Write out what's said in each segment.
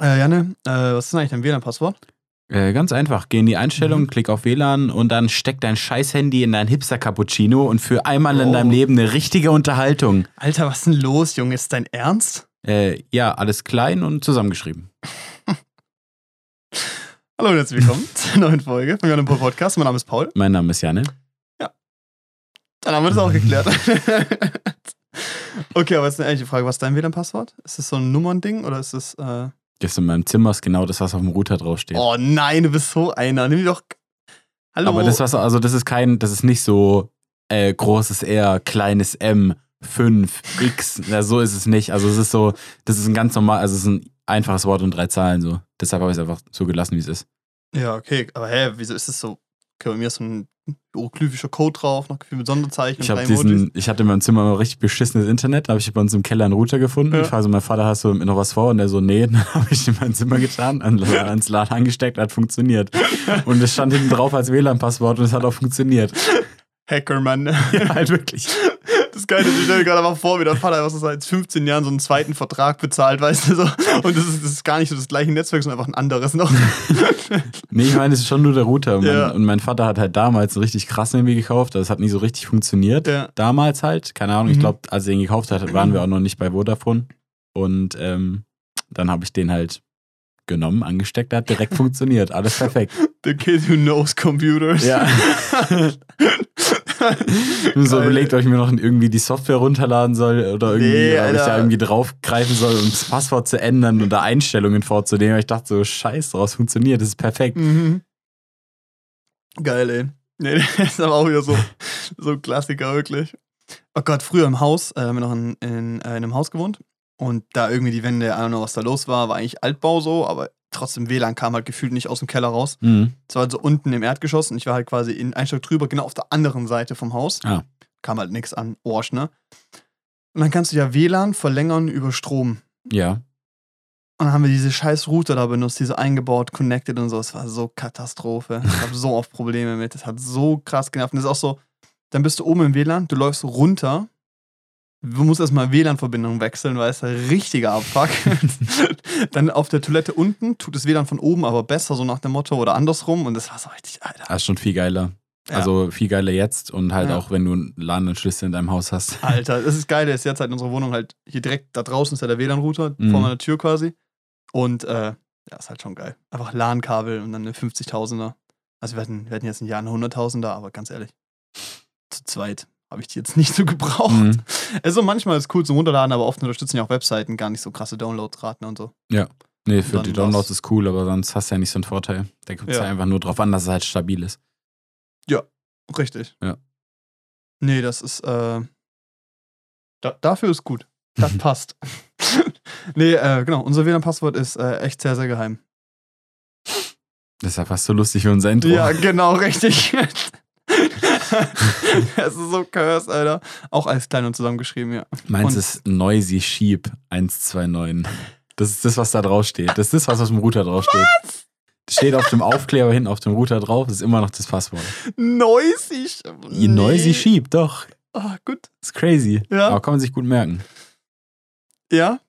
Äh, Janne, äh, was ist denn eigentlich dein WLAN-Passwort? Äh, ganz einfach. Geh in die Einstellungen, Mhm. klick auf WLAN und dann steck dein scheiß Handy in dein Hipster-Cappuccino und für einmal in Oh. deinem Leben eine richtige Unterhaltung. Alter, was ist denn los, Junge? Ist dein Ernst? Äh, ja, alles klein und zusammengeschrieben. Hallo und herzlich willkommen zur neuen Folge von Janne Paul Podcast. Mein Name ist Paul. Mein Name ist Janne. Dann haben wir das auch geklärt. okay, aber jetzt eine ehrliche Frage. Was ist dein WLAN-Passwort? Ist das so ein Nummernding oder ist es. Äh... Das in meinem Zimmer ist genau das, was auf dem Router draufsteht. Oh nein, du bist so einer. Nimm doch. Hallo. Aber das, was, also das ist kein, das ist nicht so äh, großes R, kleines M, 5, X. Na, so ist es nicht. Also es ist so, das ist ein ganz normal, also es ist ein einfaches Wort und drei Zahlen so. Deshalb habe ich es einfach so gelassen, wie es ist. Ja, okay. Aber hä, wieso ist es so? Okay, bei mir ist so ein hieroglyphischer Code drauf, noch viel mit Sonderzeichen Ich, und hab diesen, ich hatte in meinem Zimmer immer richtig beschissenes Internet. Da habe ich bei uns im Keller einen Router gefunden. Ja. Ich frage so, mein Vater, hast du noch was vor? Und der so, nee. Dann habe ich in mein Zimmer getan, an- ans LAN angesteckt, hat funktioniert. Und es stand hinten drauf als WLAN-Passwort und es hat auch funktioniert. Hacker, Mann. Ja, halt wirklich. Das Geile ist, ich stelle mir gerade mal vor, wie der Vater was so seit 15 Jahren so einen zweiten Vertrag bezahlt, weißt du so. Und das ist, das ist gar nicht so das gleiche Netzwerk, sondern einfach ein anderes noch. Nee, ich meine, es ist schon nur der Router. Und, Ja. mein, und mein Vater hat halt damals einen richtig krassen irgendwie gekauft. Das hat nie so richtig funktioniert. Ja. Damals halt. Keine Ahnung. Ich Mhm. glaube, als er ihn gekauft hat, waren wir auch noch nicht bei Vodafone. Und ähm, dann habe ich den halt genommen, angesteckt, der hat direkt funktioniert. Alles perfekt. The kid who knows computers. Ja. so Geil. überlegt, ob ich mir noch irgendwie die Software runterladen soll oder irgendwie, Nee, ob ich da irgendwie draufgreifen soll, um das Passwort zu ändern oder Einstellungen vorzunehmen. Ich dachte so, scheiß draus, funktioniert, das ist perfekt. Mhm. Geil, ey. Nee, das ist aber auch wieder so, so ein Klassiker, wirklich. Oh Gott, früher im Haus, äh, haben wir noch in, in, äh, in einem Haus gewohnt. Und da irgendwie die Wände, I don't know, was da los war, war eigentlich Altbau so, aber trotzdem WLAN kam halt gefühlt nicht aus dem Keller raus. Mhm. Es war halt so unten im Erdgeschoss und ich war halt quasi in ein Stock drüber, genau auf der anderen Seite vom Haus. Ah. Kam halt nichts an, Orsch, ne? Und dann kannst du ja WLAN verlängern über Strom. Ja. Und dann haben wir diese scheiß Router da benutzt, diese eingebaut, connected und so. Es war so Katastrophe. Ich habe so oft Probleme mit. Das hat so krass genervt. Und das ist auch so, dann bist du oben im WLAN, du läufst runter, du musst erstmal WLAN-Verbindung wechseln, weil es ein richtiger Abfuck. dann auf der Toilette unten tut das WLAN von oben aber besser, so nach dem Motto, oder andersrum. Und das war so richtig, Alter. Das ist schon viel geiler. Ja. Also viel geiler jetzt und halt Ja. auch, wenn du einen LAN-Schlüssel in deinem Haus hast. Alter, das ist geil, ist jetzt halt unsere Wohnung halt hier direkt da draußen ist ja der WLAN-Router Mhm. vor meiner Tür quasi. Und äh, ja, ist halt schon geil. Einfach LAN-Kabel und dann eine 50.000er. Also wir hatten, wir hatten jetzt ein Jahr eine 100.000er, aber ganz ehrlich, zu zweit habe ich die jetzt nicht so gebraucht. Mhm. Also manchmal ist es cool zum Runterladen, aber oft unterstützen ja auch Webseiten gar nicht so krasse Downloadraten und so. Nee, für die. Downloads ist cool, aber sonst hast du ja nicht so einen Vorteil. Da kommt es Ja. ja einfach nur drauf an, dass es halt stabil ist. Richtig. Ja. Nee, das ist, äh, da, dafür ist gut. Das passt. nee, äh, genau, unser WLAN-Passwort ist äh, echt sehr, sehr geheim. Das ist ja fast so lustig für unser Intro. Ja, genau, richtig. Es ist so cursed, Alter. Auch alles klein und zusammengeschrieben, ja. Meins Und- ist Noisy Sheep 129. Das ist das, was da drauf steht. Das ist das, was auf dem Router drauf steht. Das steht auf dem Aufkleber hinten auf dem Router drauf. Das ist immer noch das Passwort. Noisy. Nee. Noisy Sheep, doch. Ah, gut. Das ist crazy. Ja. Aber kann man sich gut merken. Ja.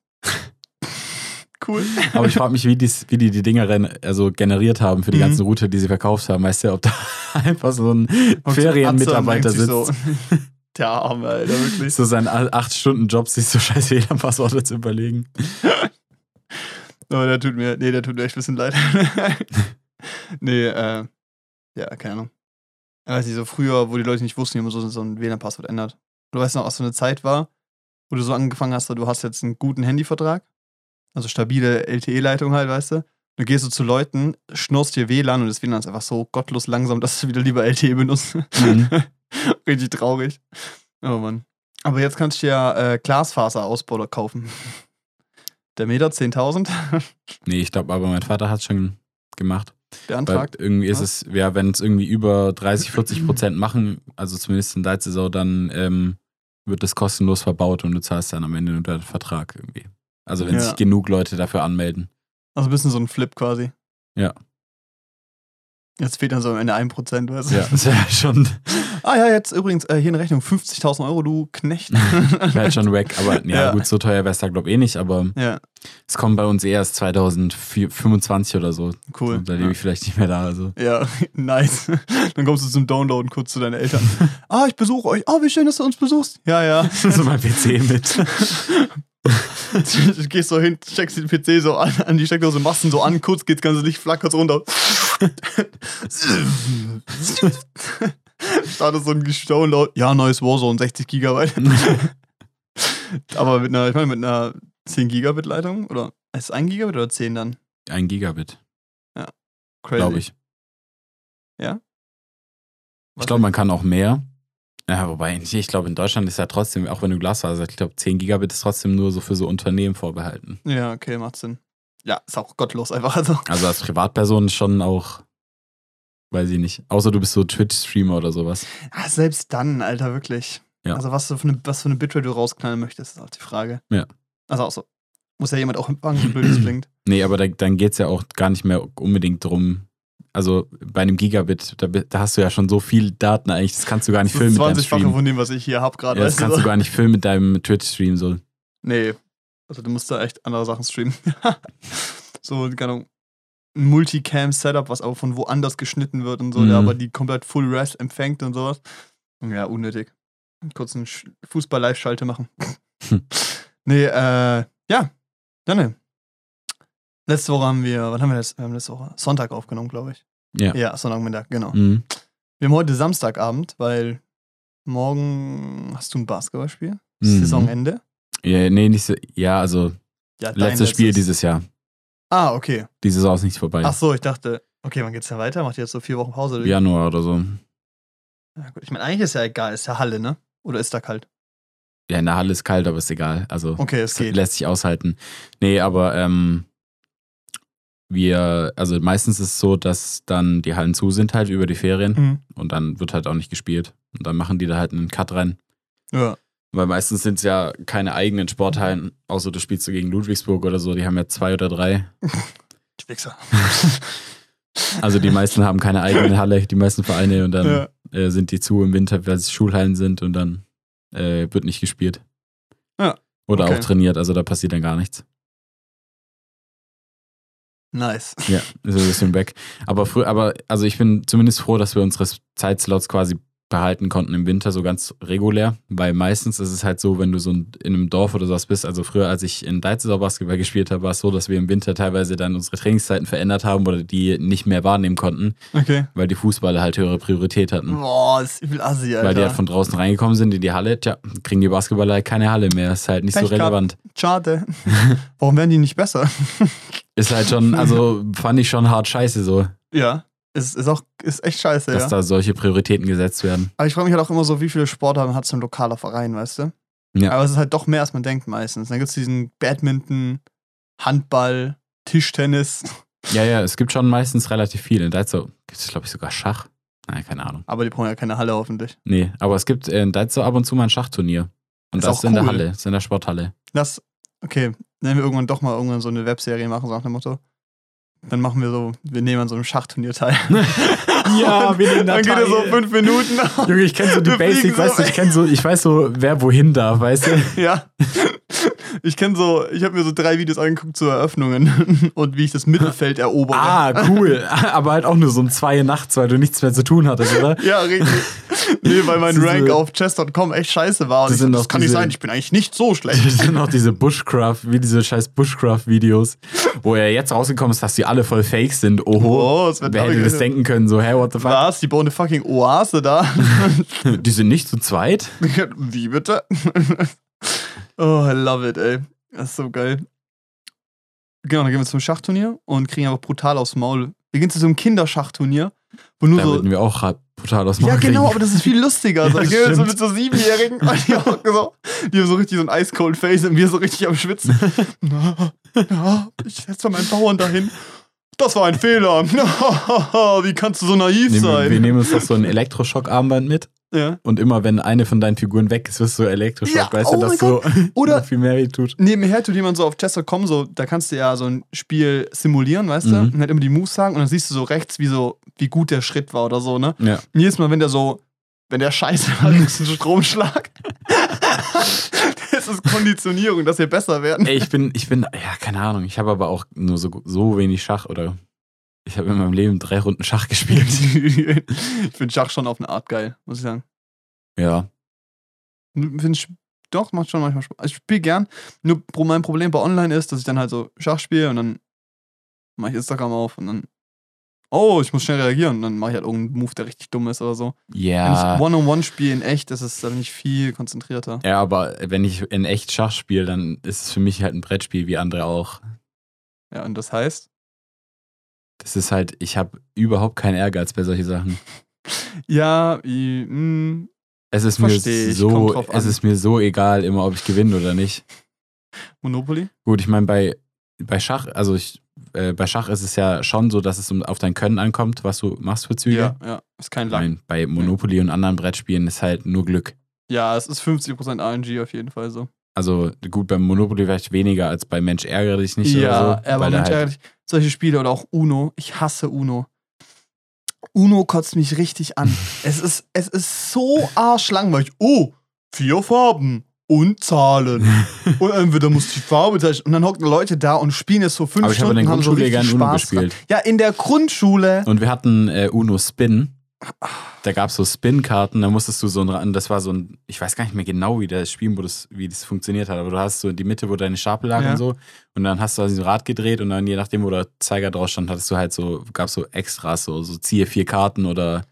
Cool. Aber ich frage mich, wie, dies, wie die die Dinger also generiert haben für die Mhm. ganzen Router, die sie verkauft haben. Weißt du, ob da einfach so ein Ferienmitarbeiter sitzt, und denkt sich So, der Arme, Alter, wirklich. so seinen 8-Stunden-Job sich so scheiß WLAN-Passworte zu überlegen. Oh, der tut mir, nee, der tut mir echt ein bisschen leid. nee, äh, ja, keine Ahnung. Ich weiß nicht, so früher, wo die Leute nicht wussten, wie man so, so ein WLAN-Passwort ändert. Du weißt noch, was so eine Zeit war, wo du so angefangen hast, du hast jetzt einen guten Handyvertrag, also stabile LTE-Leitung halt, weißt du. Du gehst so zu Leuten, schnurst dir WLAN und das WLAN ist einfach so gottlos langsam, dass du wieder lieber LTE benutzt. Mhm. Richtig traurig. Oh Mann. Aber jetzt kannst du ja äh, Glasfaserausbau kaufen. Der Meter 10.000 Nee, ich glaube, aber mein Vater hat schon gemacht. Weil beantragt. irgendwie ist es, ja, wenn es irgendwie über 30, 40 Prozent machen, also zumindest in Deizesau, dann ähm, wird das kostenlos verbaut und du zahlst dann am Ende nur den Vertrag irgendwie. Also wenn Ja. sich genug Leute dafür anmelden. Also ein bisschen so ein Flip quasi. Ja. Jetzt fehlt dann so am Ende 1%, weißt du? Ja, das wäre schon, Ah ja, jetzt übrigens äh, hier eine Rechnung, 50.000 Euro, du Knecht. wär schon weg. Aber ja, Ja. gut, so teuer wäre es da, glaube ich, eh nicht. Aber ja, es kommt bei uns eh erst 2025 oder so. cool. Da lebe ich vielleicht nicht mehr da. Also. Ja, nice. Dann kommst du zum Downloaden kurz zu deinen Eltern. ah, ich besuche euch. Oh, wie schön, dass du uns besuchst. Ja, ja. so mein PC mit. Du gehst so hin, checkst den PC so an, an die Steckdose, machst ihn so an, kurz geht's ganze Licht flackert runter. Startet so ein Download. Ja, neues Warzone, 60 Gigabyte. Aber mit einer, ich meine, mit einer 10 Gigabit Leitung? Oder ist es 1 Gigabit oder 10 dann? Ein Gigabit, Crazy. glaube ich. Was Ich glaube, man kann auch mehr. Ja, wobei, ich ich glaube, in Deutschland ist ja trotzdem, auch wenn du Glasfaser hast, ich glaube, 10 Gigabit ist trotzdem nur so für so Unternehmen vorbehalten. Ja, okay, macht Sinn. Ja, ist auch gottlos einfach. Also. Also als Privatperson schon auch, weiß ich nicht. Außer du bist so Twitch-Streamer oder sowas. Ah, selbst dann, Alter, wirklich. Ja. Also, was, du für eine, was für eine Bitrate du rausknallen möchtest, ist auch die Frage. Ja. Also, auch so. Muss ja jemand auch empfangen, wie blöd das klingt. Nee, aber da, dann geht es ja auch gar nicht mehr unbedingt drum. Also bei einem Gigabit, da, da hast du ja schon so viel Daten eigentlich, das kannst du gar nicht Das filmen mit deinem 20-fache Stream. von dem, was ich hier hab gerade. Ja, das kannst du gar nicht filmen mit deinem Twitch-Stream. So. Nee. Also, du musst da echt andere Sachen streamen. so, keine Ahnung. Ein Multicam-Setup, was aber von woanders geschnitten wird und so, Mhm. der aber die komplett Full Res empfängt und sowas. Ja, unnötig. Kurz einen Sch- Fußball-Live-Schalte machen. Hm. nee, äh, ja. Dann, Letzte Woche haben wir, wann haben wir das? Wir haben letzte Woche Sonntag aufgenommen, glaube ich. Ja. Ja, Sonntagmittag, genau. Mhm. Wir haben heute Samstagabend, weil morgen hast du ein Basketballspiel. Mhm. Saisonende. Ja, nee, nicht so, ja, also Ja, letztes Spiel letztes. dieses Jahr. Ah, okay. Die Saison ist nicht vorbei. Ach so, ich dachte, okay, wann geht's denn weiter? Macht ihr jetzt so vier Wochen Pause? oder? Januar oder so. Ja, gut. Ich meine, eigentlich ist ja egal, ist ja Halle, ne? Oder ist da kalt? Ja, in der Halle ist kalt, aber ist egal. Also Okay, es geht. lässt sich aushalten. Nee, aber ähm, wir, also meistens ist es so, dass dann die Hallen zu sind halt über die Ferien Mhm. und dann wird halt auch nicht gespielt. Und dann machen die da halt einen Cut rein. Ja. Weil meistens sind es ja keine eigenen Sporthallen, außer du spielst du gegen Ludwigsburg oder so, die haben ja zwei oder drei. Ich Wichser. Also die meisten haben keine eigene Halle, die meisten Vereine und dann Ja. äh, sind die zu im Winter, weil es Schulhallen sind und dann äh, wird nicht gespielt. Ja, Oder okay. auch trainiert, also da passiert dann gar nichts. Nice. Ja, ist ein bisschen weg. Aber früh, aber also ich bin zumindest froh, dass wir unsere Zeitslots quasi behalten konnten im Winter so ganz regulär, weil meistens ist es halt so, wenn du so in einem Dorf oder sowas bist, also früher, als ich in Deizesau Basketball gespielt habe, war es so, dass wir im Winter teilweise dann unsere Trainingszeiten verändert haben oder die nicht mehr wahrnehmen konnten, Okay. weil die Fußballer halt höhere Priorität hatten. Boah, ist übel assi, Alter. Weil die halt von draußen reingekommen sind in die Halle, tja, kriegen die Basketballer halt keine Halle mehr. Ist halt nicht so Pech gehabt. relevant. Schade. Warum werden die nicht besser? Ist halt schon, also fand ich schon hart scheiße so, ja. Ist, ist auch ist echt scheiße, dass ja. da solche Prioritäten gesetzt werden. Aber ich frage mich halt auch immer so, wie viele Sportarten hat so ein lokaler Verein, weißt du? Ja. Aber es ist halt doch mehr, als man denkt meistens. Dann gibt es diesen Badminton, Handball, Tischtennis. Ja, ja, es gibt schon meistens relativ viel. In Deitzau gibt es, glaube ich, sogar Schach. Nein, keine Ahnung. Aber die brauchen ja keine Halle hoffentlich. Nee, aber es gibt in Deitzau ab und zu mal ein Schachturnier. Und Ist das ist in der. Halle, ist in der Sporthalle. Das, okay, wenn wir irgendwann doch mal irgendwann so eine Webserie machen, so nach dem Motto. Dann machen wir so, wir nehmen an so einem Schachturnier teil. Ja, wir nehmen da Dann geht er so fünf Minuten. Junge, ich kenne so die Basics, weißt du, ich kenne so, ich weiß so, wer wohin darf, weißt du? ja. Ich kenne so, ich habe mir so drei Videos angeguckt zu Eröffnungen und wie ich das Mittelfeld erobere. Ah, cool. Aber halt auch nur so um zwei nachts, weil du nichts mehr zu tun hattest, oder? Ja, richtig. Nee, weil mein Diese- Rank auf chess.com echt scheiße war. Und Das ich das kann nicht diese- sein, ich bin eigentlich nicht so schlecht. Das sind auch diese Bushcraft, wie diese scheiß Bushcraft-Videos, wo er jetzt rausgekommen ist, dass die alle voll fake sind. Oho. Oh, wird Wer hätte das denken können? So, hey, what the fuck? Was? Die bauen eine fucking Oase da? Die sind nicht zu zweit? Wie bitte? Oh, I love it, ey. Das ist so geil. Genau, dann gehen wir zum Schachturnier und kriegen einfach brutal aufs Maul. Wir gehen zu so einem Kinderschachturnier, wo nur Da so. würden wir auch brutal aus dem Ja, Maul genau, kriegen. aber das ist viel lustiger. Also, Ja, gehen wir so mit so Siebenjährigen und die, hocken so, die haben so richtig so ein Ice Cold Face und wir so richtig am Schwitzen. ja, ich setze mal meinen Bauern dahin. Das war ein Fehler. Wie kannst du so naiv Nehmen sein? wir nehmen uns doch so ein Elektroschock-Armband mit Ja. und immer wenn eine von deinen Figuren weg ist, wirst du elektrisch, Ja, weißt oh du, dass so Oder- viel mehr weh tut. Nebenher tut jemand so auf Chess.com, so, da kannst du ja so ein Spiel simulieren, weißt du? Mhm. Und halt immer die Moves sagen und dann siehst du so rechts, wie so, wie gut der Schritt war oder so, ne? Ja. Und jedes Mal, wenn der so, wenn der Scheiße war, kriegst du einen Stromschlag. das ist Konditionierung, dass wir besser werden. Ey, ich bin, ich bin, ja, keine Ahnung, ich habe aber auch nur so, so wenig Schach oder ich habe in meinem Leben drei Runden Schach gespielt. ich finde Schach schon auf eine Art geil, muss ich sagen. ja. Find ich, doch, macht schon manchmal Spaß. Ich spiele gern. Nur mein Problem bei Online ist, dass ich dann halt so Schach spiele und dann mache ich Instagram auf und dann, oh, ich muss schnell reagieren. Und dann mache ich halt irgendeinen Move, der richtig dumm ist oder so. Wenn Ja. ich One-on-One spiele in echt, ist es dann nicht viel konzentrierter. Ja, aber wenn ich in echt Schach spiele, dann ist es für mich halt ein Brettspiel, wie andere auch. Ja, und das heißt, Das ist halt, ich habe überhaupt keinen Ehrgeiz bei solchen Sachen. ja, i- mm, Es ist mir ich, so, es ist mir so egal, immer ob ich gewinne oder nicht. Monopoly? Gut, ich meine, bei, bei Schach, also ich, äh, bei Schach ist es ja schon so, dass es auf dein Können ankommt, was du machst für Züge. Ja, ja, ist kein Ich Lang. mein, bei Monopoly und anderen Brettspielen ist halt nur Glück. Ja, es ist 50% RNG auf jeden Fall so. Also gut, beim Monopoly vielleicht weniger als bei Mensch ärgere dich nicht ja, oder so. aber Mensch, halt, ehrlich, solche Spiele oder auch Uno, ich hasse Uno. Uno kotzt mich richtig an. es, ist, es ist so arschlangweilig. Oh, vier Farben und Zahlen. und entweder muss die Farbe zeichnen. Und dann hocken Leute da und spielen es so fünf aber ich habe Stunden in der und haben so Grundschule richtig gerne Uno Spaß dran. gespielt. Ja, in der Grundschule. Und wir hatten äh, Uno Spin. Da gab es so Spin-Karten, da musstest du so ein, das war so ein, ich weiß gar nicht mehr genau, wie das Spielmodus, wie das funktioniert hat, aber du hast so in die Mitte, wo deine Stapel lag Ja. und so, und dann hast du also ein Rad gedreht und dann je nachdem, wo der Zeiger drauf stand, hattest du halt so, gab so Extras, so, so ziehe vier Karten oder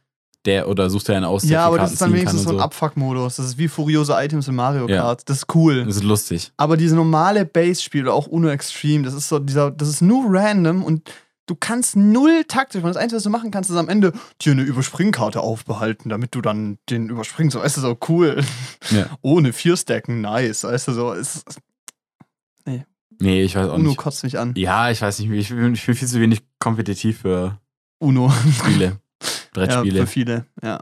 der, oder such dir einen aus, der Ja, aber das Karten ist dann wenigstens so ein. Abfuck-Modus. Das ist wie furiose Items in Mario Ja. Kart. Das ist cool. Das ist lustig. Aber diese normale Base-Spiel oder auch Uno Extreme, das ist so dieser, das ist nur random und du kannst null taktisch. Und das Einzige, was du machen kannst, ist am Ende dir eine Überspringkarte aufbehalten, damit du dann den überspringst. Weißt du, so cool. Ja. Ohne vier Stacken, nice. Weißt du, so, es, Nee, ich weiß auch Uno nicht. kotzt mich an. Ja, ich weiß nicht, ich bin, ich bin viel zu wenig kompetitiv für Uno. Spiele, ja, Brettspiele. für viele, ja.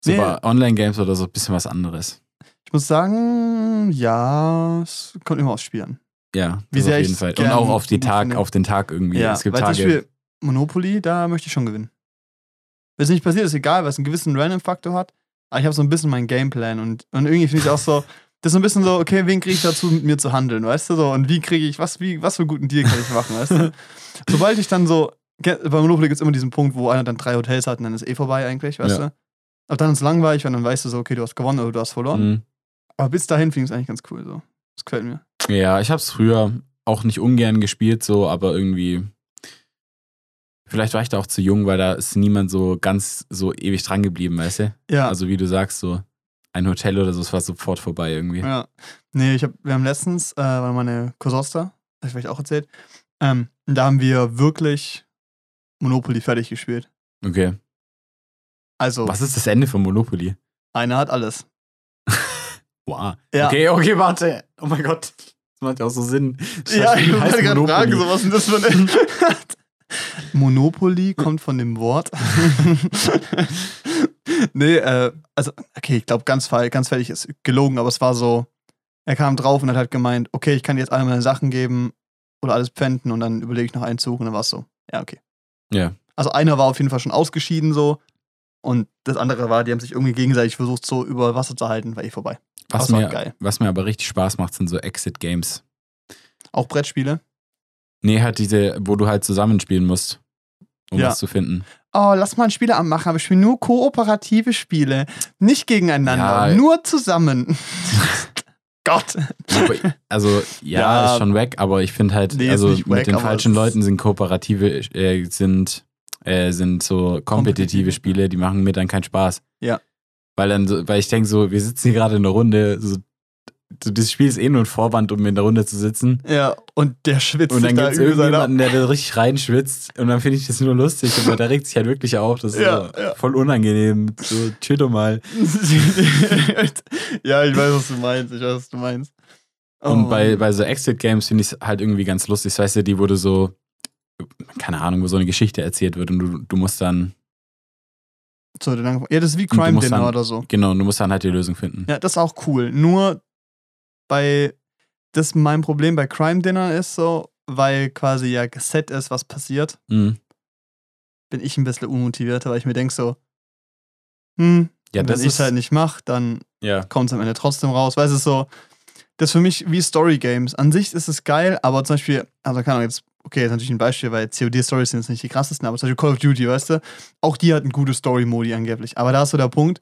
so Nee. bei Online-Games oder so ein bisschen was anderes. Ich muss sagen, ja, es kommt immer aufs Spiel an. Ja, Wie sehr auf jeden ich's Fall. Und auch auf, die Tag, finde. auf den Tag irgendwie. Ja, es gibt weil zum Tage. Beispiel Monopoly, da möchte ich schon gewinnen. Wenn es nicht passiert, ist egal, weil es einen gewissen Random-Faktor hat. Aber ich habe so ein bisschen meinen Gameplan und, und irgendwie finde ich auch so, das ist so ein bisschen so, okay, wen kriege ich dazu, mit mir zu handeln, weißt du so? Und wie kriege ich, was, wie, was für einen guten Deal kann ich machen, weißt du? Sobald ich dann so, bei Monopoly gibt es immer diesen Punkt, wo einer dann drei Hotels hat und dann ist eh vorbei eigentlich, weißt Ja. du? Aber dann ist es langweilig, weil dann weißt du so, okay, du hast gewonnen oder du hast verloren. Mhm. Aber bis dahin finde ich es eigentlich ganz cool so. Das gefällt mir. Ja, ich habe es früher auch nicht ungern gespielt, so, aber irgendwie. Vielleicht war ich da auch zu jung, weil da ist niemand so ganz so ewig dran geblieben, weißt du? Ja. Also wie du sagst, so ein Hotel oder so, es war sofort vorbei irgendwie. Ja. Nee, ich hab, wir haben letztens, äh, war meine Cousins da, hab ich vielleicht auch erzählt, ähm, da haben wir wirklich Monopoly fertig gespielt. Okay. Also, Was ist das Ende von Monopoly? einer hat alles. Wow. Ja. Okay, okay, warte. Oh mein Gott. Das macht ja auch so Sinn. Das Ja, ich wollte gerade fragen, so was ist denn das für ein. Monopoly kommt von dem Wort. nee, äh, also, okay, ich glaube, ganz, ganz fertig ist gelogen, aber es war so, er kam drauf und hat halt gemeint, okay, ich kann dir jetzt alle meine Sachen geben oder alles pfänden und dann überlege ich noch einen Zug und dann war es so. Ja, okay. Ja. Also einer war auf jeden Fall schon ausgeschieden so und das andere war, die haben sich irgendwie gegenseitig versucht, so über Wasser zu halten, war eh vorbei. Was mir, geil. was mir aber richtig Spaß macht, sind so Exit-Games. Auch Brettspiele. Nee, halt diese, wo du halt zusammenspielen musst, um Ja. was zu finden. Oh, lass mal ein Spieleabend machen, aber ich spiele nur kooperative Spiele. Nicht gegeneinander, Ja. nur zusammen. Gott. Also, ja, Ja. ist schon weg, aber ich finde halt, Nee, also mit wack, den falschen Leuten sind kooperative, äh, sind, äh, sind so Kompetitive. Spiele, die machen mir dann keinen Spaß. Ja. Weil dann, so, weil ich denke so, wir sitzen hier gerade in der Runde, so, so, das Spiel ist eh nur ein Vorwand, um in der Runde zu sitzen. Ja, und der schwitzt Und dann da gibt es irgendjemanden, der da richtig reinschwitzt. Und dann finde ich das nur lustig. Aber der regt sich halt wirklich auf. Das ist Ja, so ja. voll unangenehm. So, chill doch mal. ja, ich weiß, was du meinst. Ich weiß, was du meinst. Oh, Und bei, bei so Exit-Games finde ich es halt irgendwie ganz lustig. Das heißt ja, die wurde so, keine Ahnung, wo so eine Geschichte erzählt wird und du, du musst dann So, dann, ja, das ist wie Crime Dinner dann- oder so. Genau, du musst dann halt die Lösung finden. Ja, das ist auch cool. Nur bei das mein Problem bei Crime Dinner ist so, weil quasi ja geset ist, was passiert, Mhm. bin ich ein bisschen unmotivierter, weil ich mir denke so, hm, Ja, wenn ich es halt nicht mache, dann ja. kommt es am Ende trotzdem raus. Weil es ist so, das ist für mich wie Story Games. An sich ist es geil, aber zum Beispiel, also keine Ahnung, jetzt, okay, ist natürlich ein Beispiel, weil COD-Stories sind jetzt nicht die krassesten, aber zum Beispiel Call of Duty, weißt du, auch die hat einen gute Story-Modi angeblich. Aber da ist so der Punkt,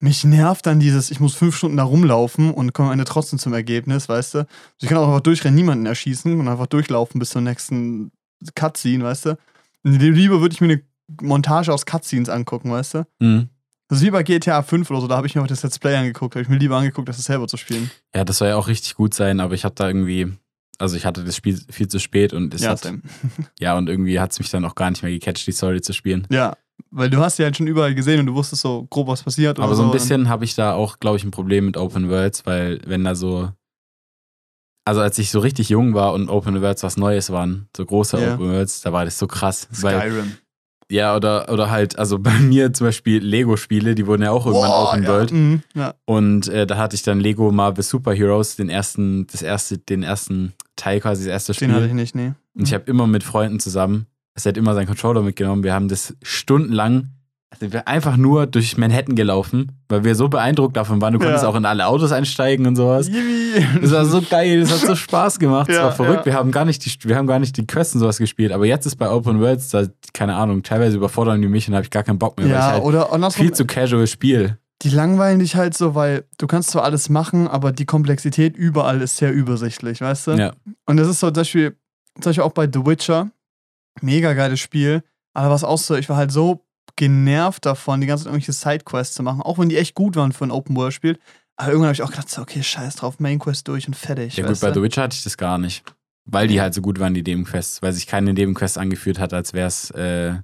mich nervt dann dieses, ich muss fünf Stunden da rumlaufen und komme am Ende trotzdem zum Ergebnis, weißt du. Ich kann auch einfach durchrennen, niemanden erschießen und einfach durchlaufen bis zur nächsten Cutscene, weißt du. Lieber würde ich mir eine Montage aus Cutscenes angucken, weißt du. Mhm. Das ist wie bei GTA 5 oder so, da habe ich mir auch das Let's Play angeguckt, habe ich mir lieber angeguckt, das selber zu spielen. Ja, das soll ja auch richtig gut sein, aber ich habe da irgendwie, also ich hatte das Spiel viel zu spät und es ja, hat, ja, und irgendwie hat es mich dann auch gar nicht mehr gecatcht, die Story zu spielen. ja, weil du hast ja halt schon überall gesehen und du wusstest so grob, was passiert. Aber so ein bisschen habe ich da auch, glaube ich, ein Problem mit Open Worlds, weil wenn da so, also als ich so richtig jung war und Open Worlds was Neues waren, so große Ja. Open Worlds, da war das so krass. Weil, Skyrim. Ja, oder, oder halt, also bei mir zum Beispiel Lego-Spiele, die wurden ja auch irgendwann Boah, Open ja. World. Mhm, ja. Und äh, da hatte ich dann Lego Marvel Superheroes, den ersten, das erste, den ersten Teil quasi, das erste Spiel. Den hatte ich nicht, nee. Und ich habe immer mit Freunden zusammen, es hat immer seinen Controller mitgenommen. Wir haben das stundenlang, sind wir einfach nur durch Manhattan gelaufen, weil wir so beeindruckt davon waren. Du Ja. konntest auch in alle Autos einsteigen und sowas. Yippie. Das war so geil, das hat so Spaß gemacht. Das Ja, war verrückt. ja. Wir haben gar nicht die, wir haben gar nicht die Quests und sowas gespielt. Aber jetzt ist bei Open Worlds, da, keine Ahnung, teilweise überfordern die mich und habe ich gar keinen Bock mehr, Ja, halt oder andersrum, viel zu casual spiel. die langweilen dich halt so, weil du kannst zwar alles machen, aber die Komplexität überall ist sehr übersichtlich, weißt du? Ja. Und das ist so zum Beispiel, zum Beispiel auch bei The Witcher, mega geiles Spiel, aber was auch so, ich war halt so genervt davon, die ganze Zeit irgendwelche Sidequests zu machen, auch wenn die echt gut waren für ein Open-World-Spiel. Aber irgendwann habe ich auch gedacht, so, okay, scheiß drauf, Main-Quest durch und fertig. Ja gut, bei? The Witcher hatte ich das gar nicht. Weil die halt so gut waren, die Nebenquests. Weil sich keine Nebenquest angeführt hat, als wäre es, äh,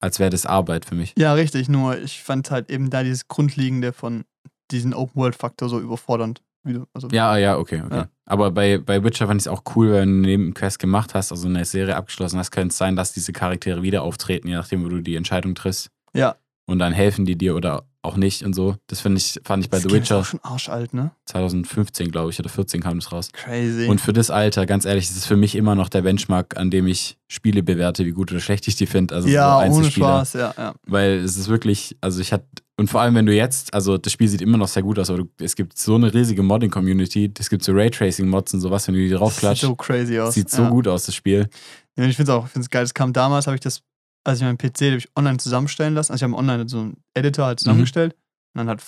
als wäre das Arbeit für mich. Ja, richtig, nur ich fand halt eben da dieses Grundlegende von diesen Open-World-Faktor so überfordernd. Wie du, also, Ja, ja, okay, okay. Ja. Aber bei, bei Witcher fand ich es auch cool, wenn du eine Nebenquest gemacht hast, also eine Serie abgeschlossen hast, könnte es sein, dass diese Charaktere wieder auftreten, je nachdem, wo du die Entscheidung triffst. Ja. Und dann helfen die dir oder auch nicht und so. Das finde ich, fand ich bei das The Game ist Witcher auch schon arschalt, ne? 2015, glaube ich, oder 14 kam das raus. Crazy. Und für das Alter, ganz ehrlich, das ist für mich immer noch der Benchmark, an dem ich Spiele bewerte, wie gut oder schlecht ich die finde. Also ja, so ohne. Spaß, ja, ja. Weil es ist wirklich, also ich hatte, und vor allem wenn du jetzt, also das Spiel sieht immer noch sehr gut aus, aber du, es gibt so eine riesige Modding-Community, es gibt so Raytracing-Mods und sowas, wenn du die draufklatscht. sieht so crazy aus. Sieht so ja. gut aus, das Spiel. Ja, ich finde es auch, ich finde es geil. Das kam damals, habe ich das, als ich meinen PC den hab ich online zusammenstellen lassen. Also ich habe online so einen Editor halt zusammengestellt und dann halt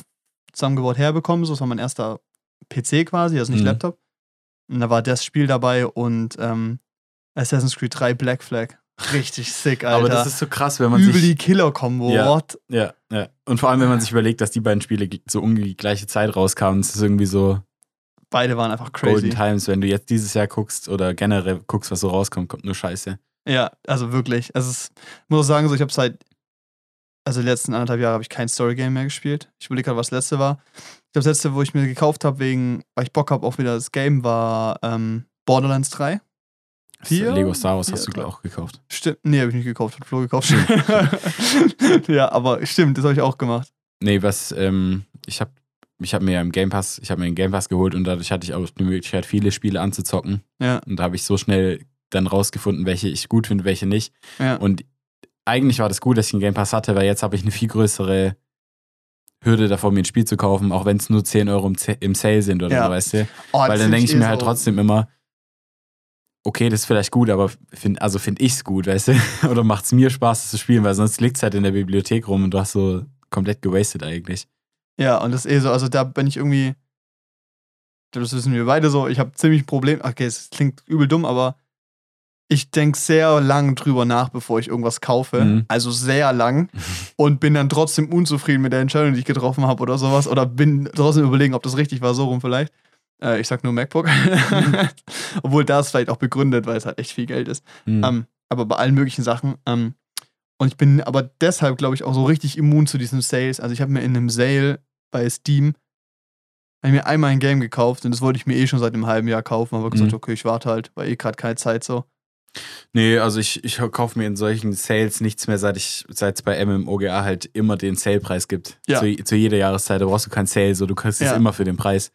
zusammengebaut herbekommen. So, das war mein erster PC quasi, also nicht Mhm. Laptop. Und da war das Spiel dabei und ähm, Assassin's Creed 3 Black Flag. Richtig sick, Alter. Aber das ist so krass, wenn man Übel sich. die Killer-Kombo. Ja. What? Ja, ja. Und vor allem, wenn man sich überlegt, dass die beiden Spiele so um die gleiche Zeit rauskamen, das ist irgendwie so Beide waren einfach Golden crazy. Times. Wenn du jetzt dieses Jahr guckst oder generell guckst, was so rauskommt, kommt nur Scheiße. Ja, also wirklich. Also es, ich muss auch sagen, so, ich habe seit, also die letzten anderthalb Jahre habe ich kein Story-Game mehr gespielt. Ich überlege gerade, was das letzte war. Ich glaube, das letzte, wo ich mir gekauft habe, wegen, weil ich Bock habe auf wieder das Game, war ähm, Borderlands 3. Vier? Lego Star Wars Vier, hast du glaub- auch gekauft. Stimmt, nee, habe ich nicht gekauft, hat Flo gekauft. ja, aber stimmt, das habe ich auch gemacht. Nee, was, ähm, ich habe ich hab mir ja im Game Pass, ich habe mir den Game Pass geholt und dadurch hatte ich auch die Möglichkeit, viele Spiele anzuzocken. Ja, Und da habe ich so schnell dann rausgefunden, welche ich gut finde, welche nicht. ja. Und eigentlich war das gut, dass ich einen Game Pass hatte, weil jetzt habe ich eine viel größere Hürde davor, mir ein Spiel zu kaufen, auch wenn es nur 10 Euro im, im Sale sind oder Ja. so, weißt du? Oh, Weil dann denke ich eh mir halt so- trotzdem immer, okay, das ist vielleicht gut, aber find, also finde ich es gut, weißt du? Oder macht es mir Spaß, das zu spielen, weil sonst liegt es halt in der Bibliothek rum und du hast so komplett gewastet eigentlich. Ja, und das ist eh so, also da bin ich irgendwie, das wissen wir beide so, ich habe ziemlich ein Problem, okay, es klingt übel dumm, aber ich denke sehr lang drüber nach, bevor ich irgendwas kaufe. Mhm. Also sehr lang. Und bin dann trotzdem unzufrieden mit der Entscheidung, die ich getroffen habe oder sowas. Oder bin trotzdem überlegen, ob das richtig war, so rum vielleicht. Äh, ich sag nur MacBook. Obwohl das vielleicht auch begründet, weil es halt echt viel Geld ist. Hm. Ähm, aber bei allen möglichen Sachen. Ähm, und ich bin aber deshalb, glaube ich, auch so richtig immun zu diesen Sales. Also ich habe mir in einem Sale bei Steam habe mir einmal ein Game gekauft und das wollte ich mir eh schon seit einem halben Jahr kaufen, aber gesagt, Mhm. okay, ich warte halt, weil eh gerade keine Zeit so. Nee, also ich, ich kaufe mir in solchen Sales nichts mehr, seit ich seit es bei MMOGA halt immer den Sale-Preis gibt. Ja. Zu, zu jeder Jahreszeit. Da brauchst du keinen Sale, so du kriegst es Ja. immer für den Preis.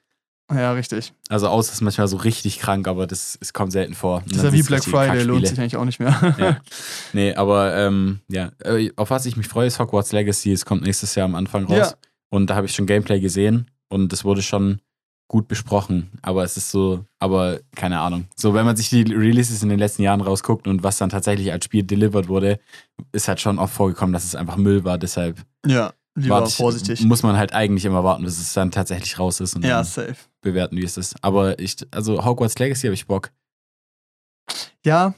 Ja, richtig. Also außer es ist manchmal so richtig krank, aber das, es kommt selten vor. Und Das ist ja wie Black Friday, lohnt sich eigentlich auch nicht mehr. Ja. Nee, aber ähm, ja, Äh, auf was ich mich freue, ist Hogwarts Legacy. Es kommt nächstes Jahr am Anfang raus. Ja. Und da habe ich schon Gameplay gesehen und es wurde schon gut besprochen. Aber es ist so, aber keine Ahnung. So, wenn man sich die Releases in den letzten Jahren rausguckt und was dann tatsächlich als Spiel delivered wurde, ist halt schon oft vorgekommen, dass es einfach Müll war. Deshalb Ja, lieber warte ich- vorsichtig. muss man halt eigentlich immer warten, bis es dann tatsächlich raus ist und Ja, dann safe. bewerten, wie es ist. Aber ich, also Hogwarts Legacy habe ich Bock. Ja,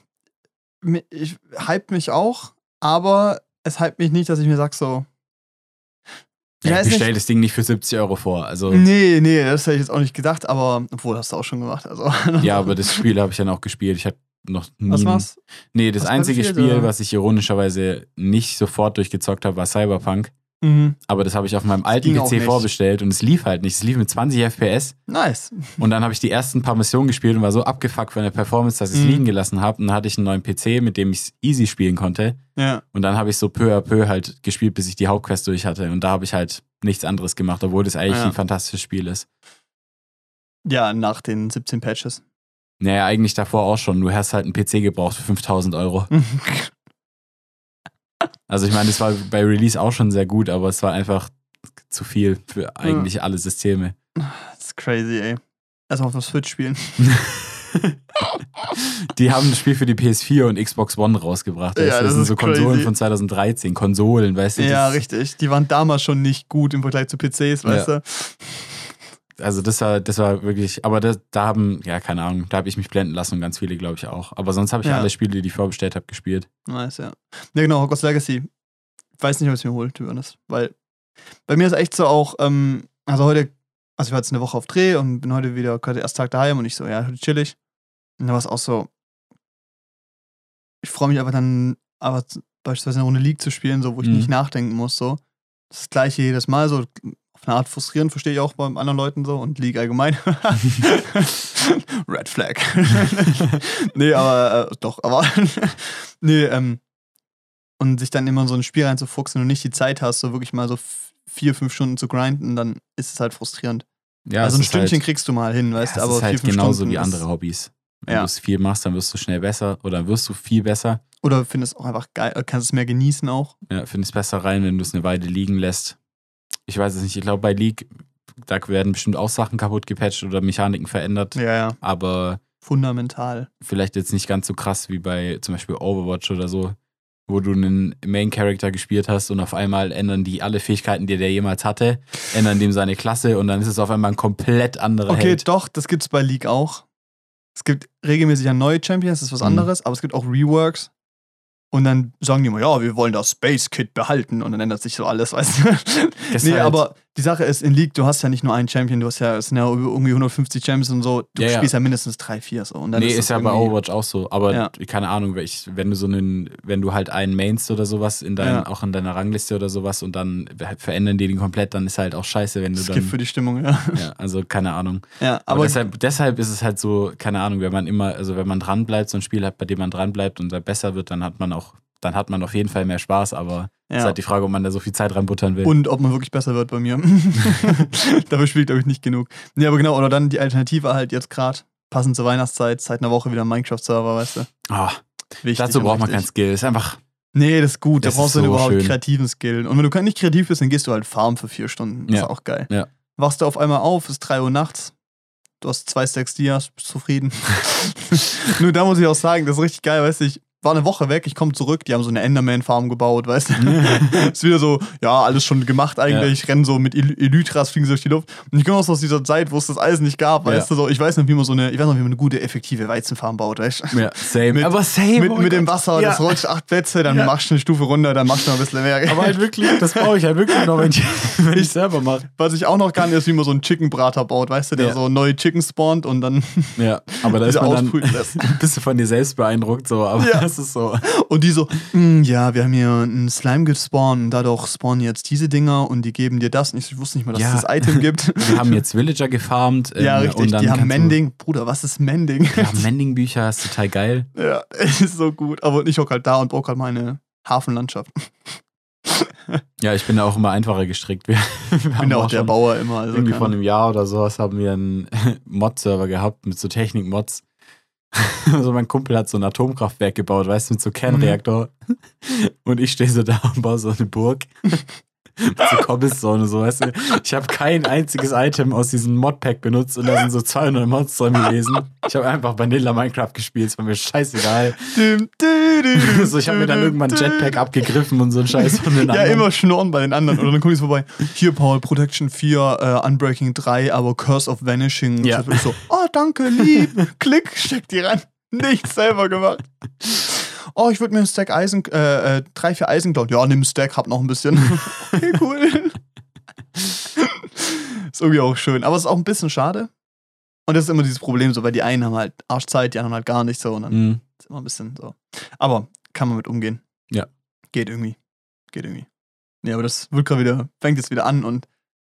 ich hype mich auch, aber es hype mich nicht, dass ich mir sag so. Ja, weiß ich bestell das Ding nicht für 70 Euro vor. Also, Nee, nee, das hätte ich jetzt auch nicht gedacht, aber obwohl hast du auch schon gemacht. Also. ja, aber das Spiel habe ich dann auch gespielt. Ich hatte noch nie. Was war's? Nee, das du einzige Spiel, oder? was ich ironischerweise nicht sofort durchgezockt habe, war Cyberpunk. Mhm. Aber das habe ich auf meinem alten PC vorbestellt und es lief halt nicht. Es lief mit 20 FPS Nice. und dann habe ich die ersten paar Missionen gespielt und war so abgefuckt von der Performance, dass ich es Mhm. liegen gelassen habe. Und dann hatte ich einen neuen PC, mit dem ich es easy spielen konnte. Ja. Und dann habe ich so peu à peu halt gespielt, bis ich die Hauptquest durch hatte. Und da habe ich halt nichts anderes gemacht, obwohl das eigentlich Ja. ein fantastisches Spiel ist. Ja, nach den 17 Patches. Naja, eigentlich davor auch schon. Du hast halt einen PC gebraucht für 5000 Euro. Also ich meine, das war bei Release auch schon sehr gut, aber es war einfach zu viel für eigentlich alle Systeme. Das ist crazy, ey. Erstmal auf der Switch spielen. Die haben das Spiel für die PS4 und Xbox One rausgebracht. Ja, weißt du? das sind so Konsolen crazy. von 2013. Konsolen, weißt du? Ja, das, richtig. Die waren damals schon nicht gut im Vergleich zu PCs, weißt du? Also das war, das war wirklich, aber das, da haben, ja, keine Ahnung, da habe ich mich blenden lassen und ganz viele, glaube ich, auch. Aber sonst habe ich Ja. alle Spiele, die ich vorbestellt habe, gespielt. Nice, ja. Ja, genau, Hogwarts Legacy. Ich weiß nicht, ob es mir holt, honest. Weil bei mir ist echt so auch, ähm, also heute, also ich war jetzt eine Woche auf Dreh und bin heute wieder, heute erst Tag daheim und ich so, ja, heute chillig. Und da war es auch so, ich freue mich einfach dann, aber beispielsweise eine Runde League zu spielen, so, wo ich Mhm. nicht nachdenken muss, so. Das gleiche jedes Mal, so auf eine Art frustrierend, verstehe ich auch bei anderen Leuten so und League allgemein. Red Flag. nee, aber äh, doch, aber nee, ähm, und sich dann immer in so ein Spiel reinzufuchsen und nicht die Zeit hast, so wirklich mal so vier, fünf Stunden zu grinden, dann ist es halt frustrierend. Ja, also ein Stündchen halt, kriegst du mal hin, weißt du, ja, es aber ist halt vier, fünf genauso Stunden wie andere Hobbys. Wenn Ja. du es viel machst, dann wirst du schnell besser oder dann wirst du viel besser. Oder findest auch einfach geil, äh, kannst es mehr genießen auch. Ja, findest besser rein, wenn du es eine Weile liegen lässt. Ich weiß es nicht, ich glaube bei League, da werden bestimmt auch Sachen kaputt gepatcht oder Mechaniken verändert, Ja, ja. aber Fundamental. vielleicht jetzt nicht ganz so krass wie bei zum Beispiel Overwatch oder so, wo du einen Main Character gespielt hast und auf einmal ändern die alle Fähigkeiten, die der jemals hatte, ändern dem seine Klasse und dann ist es auf einmal ein komplett anderer Okay, Held. doch, das gibt's bei League auch. Es gibt regelmäßig ja neue Champions, das ist was Mhm. anderes, aber es gibt auch Reworks. Und dann sagen die immer, ja, wir wollen das Space Kit behalten und dann ändert sich so alles, weißt du? nee, Deshalb- aber die Sache ist, in League, du hast ja nicht nur einen Champion, du hast ja, es sind ja irgendwie 150 Champions und so, du Ja, ja. spielst ja mindestens drei, vier so. Und dann nee, ist, ist, ja bei Overwatch auch so. Aber Ja. keine Ahnung, wenn du so einen, wenn du halt einen mainst oder sowas in dein, Ja. auch in deiner Rangliste oder sowas und dann verändern die den komplett, dann ist halt auch scheiße, wenn du Das dann. gibt für die Stimmung, ja. ja, also keine Ahnung. ja Aber, aber deshalb, deshalb ist es halt so, keine Ahnung, wenn man immer, also wenn man dran bleibt, so ein Spiel hat, bei dem man dran bleibt und da besser wird, dann hat man auch, dann hat man auf jeden Fall mehr Spaß, aber es ist ja. halt die Frage, ob man da so viel Zeit reinbuttern will. Und ob man wirklich besser wird bei mir. Dafür spielt, glaube ich, nicht genug. Nee, aber genau, oder dann die Alternative halt jetzt gerade, passend zur Weihnachtszeit, seit einer Woche wieder Minecraft-Server, weißt du. Ah, Wichtig dazu braucht man kein Skill. Ist einfach, Nee, das ist gut. Das da brauchst du so überhaupt schön. kreativen Skill. Und wenn du kein- nicht kreativ bist, dann gehst du halt farmen für vier Stunden. Das Ja. ist auch geil. Ja. Wachst du auf einmal auf, ist 3 Uhr nachts. Du hast zwei Stacks Dias, bist zufrieden. Nur da muss ich auch sagen, das ist richtig geil, weißt du, ich war eine Woche weg, ich komme zurück, die haben so eine Enderman-Farm gebaut, weißt du. ist wieder so, ja, alles schon gemacht eigentlich, ich renne so mit El Elytras, fliegen so durch die Luft. Und ich komme aus dieser Zeit, wo es das Eisen nicht gab, weißt Ja. du, so, ich weiß noch, wie man so eine, ich weiß noch, wie man eine gute, effektive Weizenfarm baut, weißt du. ja, same. Mit- aber same. Mit, oh mit dem. Wasser, Ja. das rutscht acht Plätze, dann Ja. machst du eine Stufe runter, dann machst du noch ein bisschen mehr. Aber halt wirklich, das brauche ich halt wirklich noch, wenn ich, wenn ich selber mache. Was ich auch noch kann, ist, wie man so einen Chicken-Brater baut, weißt du, der Ja. so neue Chicken spawnt und dann Ja, aber da ist man dann ein bisschen von dir selbst beeindruckt, so, aber Ja. Das ist so. Und die so, "Mm, ja, wir haben hier einen Slime gespawnt und dadurch spawnen jetzt diese Dinger und die geben dir das. Und ich wusste nicht mal, dass Ja. es das Item gibt. Wir haben jetzt Villager gefarmt. ja, ähm, richtig. Und dann Die haben Mending. Bruder, was ist Mending? Ja, Mending-Bücher ist total geil. Ja, ist so gut. Aber ich hock halt da und brauche halt meine Hafenlandschaft. Ja, ich bin da auch immer einfacher gestrickt. Wir, wir Ich bin ja auch auch der Bauer immer. Also irgendwie vor einem Jahr oder sowas haben wir einen Mod-Server gehabt mit so Technik-Mods. Also mein Kumpel hat so ein Atomkraftwerk gebaut, weißt du, mit so Kernreaktor. Und ich stehe so da und baue so eine Burg. mit so Cobblestone und so, weißt du. Ich habe kein einziges Item aus diesem Modpack benutzt und da sind so 200 Mods drin gewesen. Ich habe einfach Vanilla Minecraft gespielt, es war mir scheißegal. So, ich habe mir dann irgendwann. Jetpack abgegriffen und so ein Scheiß von den Ja, anderen. immer schnorren bei den anderen. Oder dann guck ich vorbei. Hier, Paul, Protection 4, äh, Unbreaking 3, aber Curse of Vanishing. Ja. Und so, oh, danke, lieb. Klick, steck die rein. Nichts selber gemacht. Oh, ich würde mir einen Stack Eisen, äh, äh, drei, vier Eisen klauen. Ja, nimm einen Stack, hab noch ein bisschen. okay, cool. ist irgendwie auch schön. Aber es ist auch ein bisschen schade. Und das ist immer dieses Problem so, weil die einen haben halt Arschzeit, die anderen halt gar nicht so. Und dann Mhm. ist immer ein bisschen so. Aber kann man mit umgehen. Ja. Geht irgendwie. Geht irgendwie. Nee, aber das wird gerade wieder, fängt jetzt wieder an und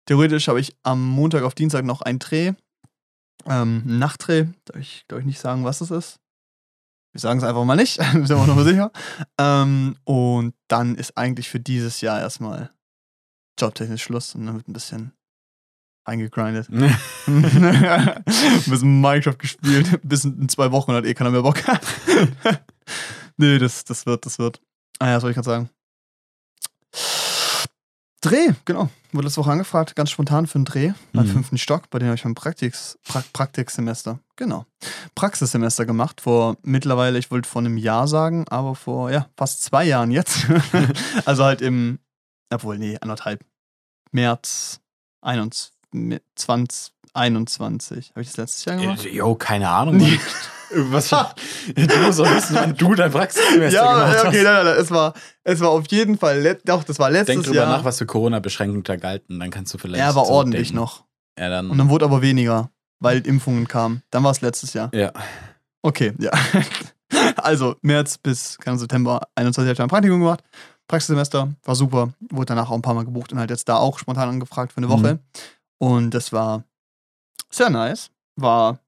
theoretisch habe ich am Montag auf Dienstag noch einen Dreh. Ähm, einen Nachtdreh. Darf ich, darf ich nicht sagen, was es ist? Wir sagen es einfach mal nicht. Wir sind auch noch mal sicher. Ähm, und dann ist eigentlich für dieses Jahr erstmal jobtechnisch Schluss und dann wird ein bisschen eingegrindet. ein bisschen Minecraft gespielt. Bis in zwei Wochen hat eh keiner mehr Bock. nee, das, das wird, das wird. Ah ja, was soll ich gerade sagen? Dreh, genau. Wurde letzte Woche angefragt, ganz spontan für einen Dreh beim Mhm. fünften Stock, bei dem habe ich mein Praktiks, pra Praktiksemester, genau. Praxissemester gemacht, vor mittlerweile, ich wollte vor einem Jahr sagen, aber vor, ja, fast zwei Jahren jetzt. also halt im, obwohl, nee, anderthalb, März 21, 2021. Habe ich das letztes Jahr gemacht? Jo, keine Ahnung. Was? du musst doch wissen, wann du dein Praxissemester Ja, gemacht ja, okay, hast. nein, nein, nein, es war, es war auf jeden Fall, doch, das war letztes Denk drüber Jahr. nach, was für Corona-Beschränkungen da galten. Dann kannst du vielleicht. er war ordentlich zurückdenken. noch. Ja, dann. Und dann wurde aber weniger, weil Impfungen kamen. Dann war es letztes Jahr. ja. Okay, ja. Also März bis September 21 habe ich ein Praktikum gemacht. Praxissemester war super. Wurde danach auch ein paar Mal gebucht und halt jetzt da auch spontan angefragt für eine Woche. Und das war sehr nice. War.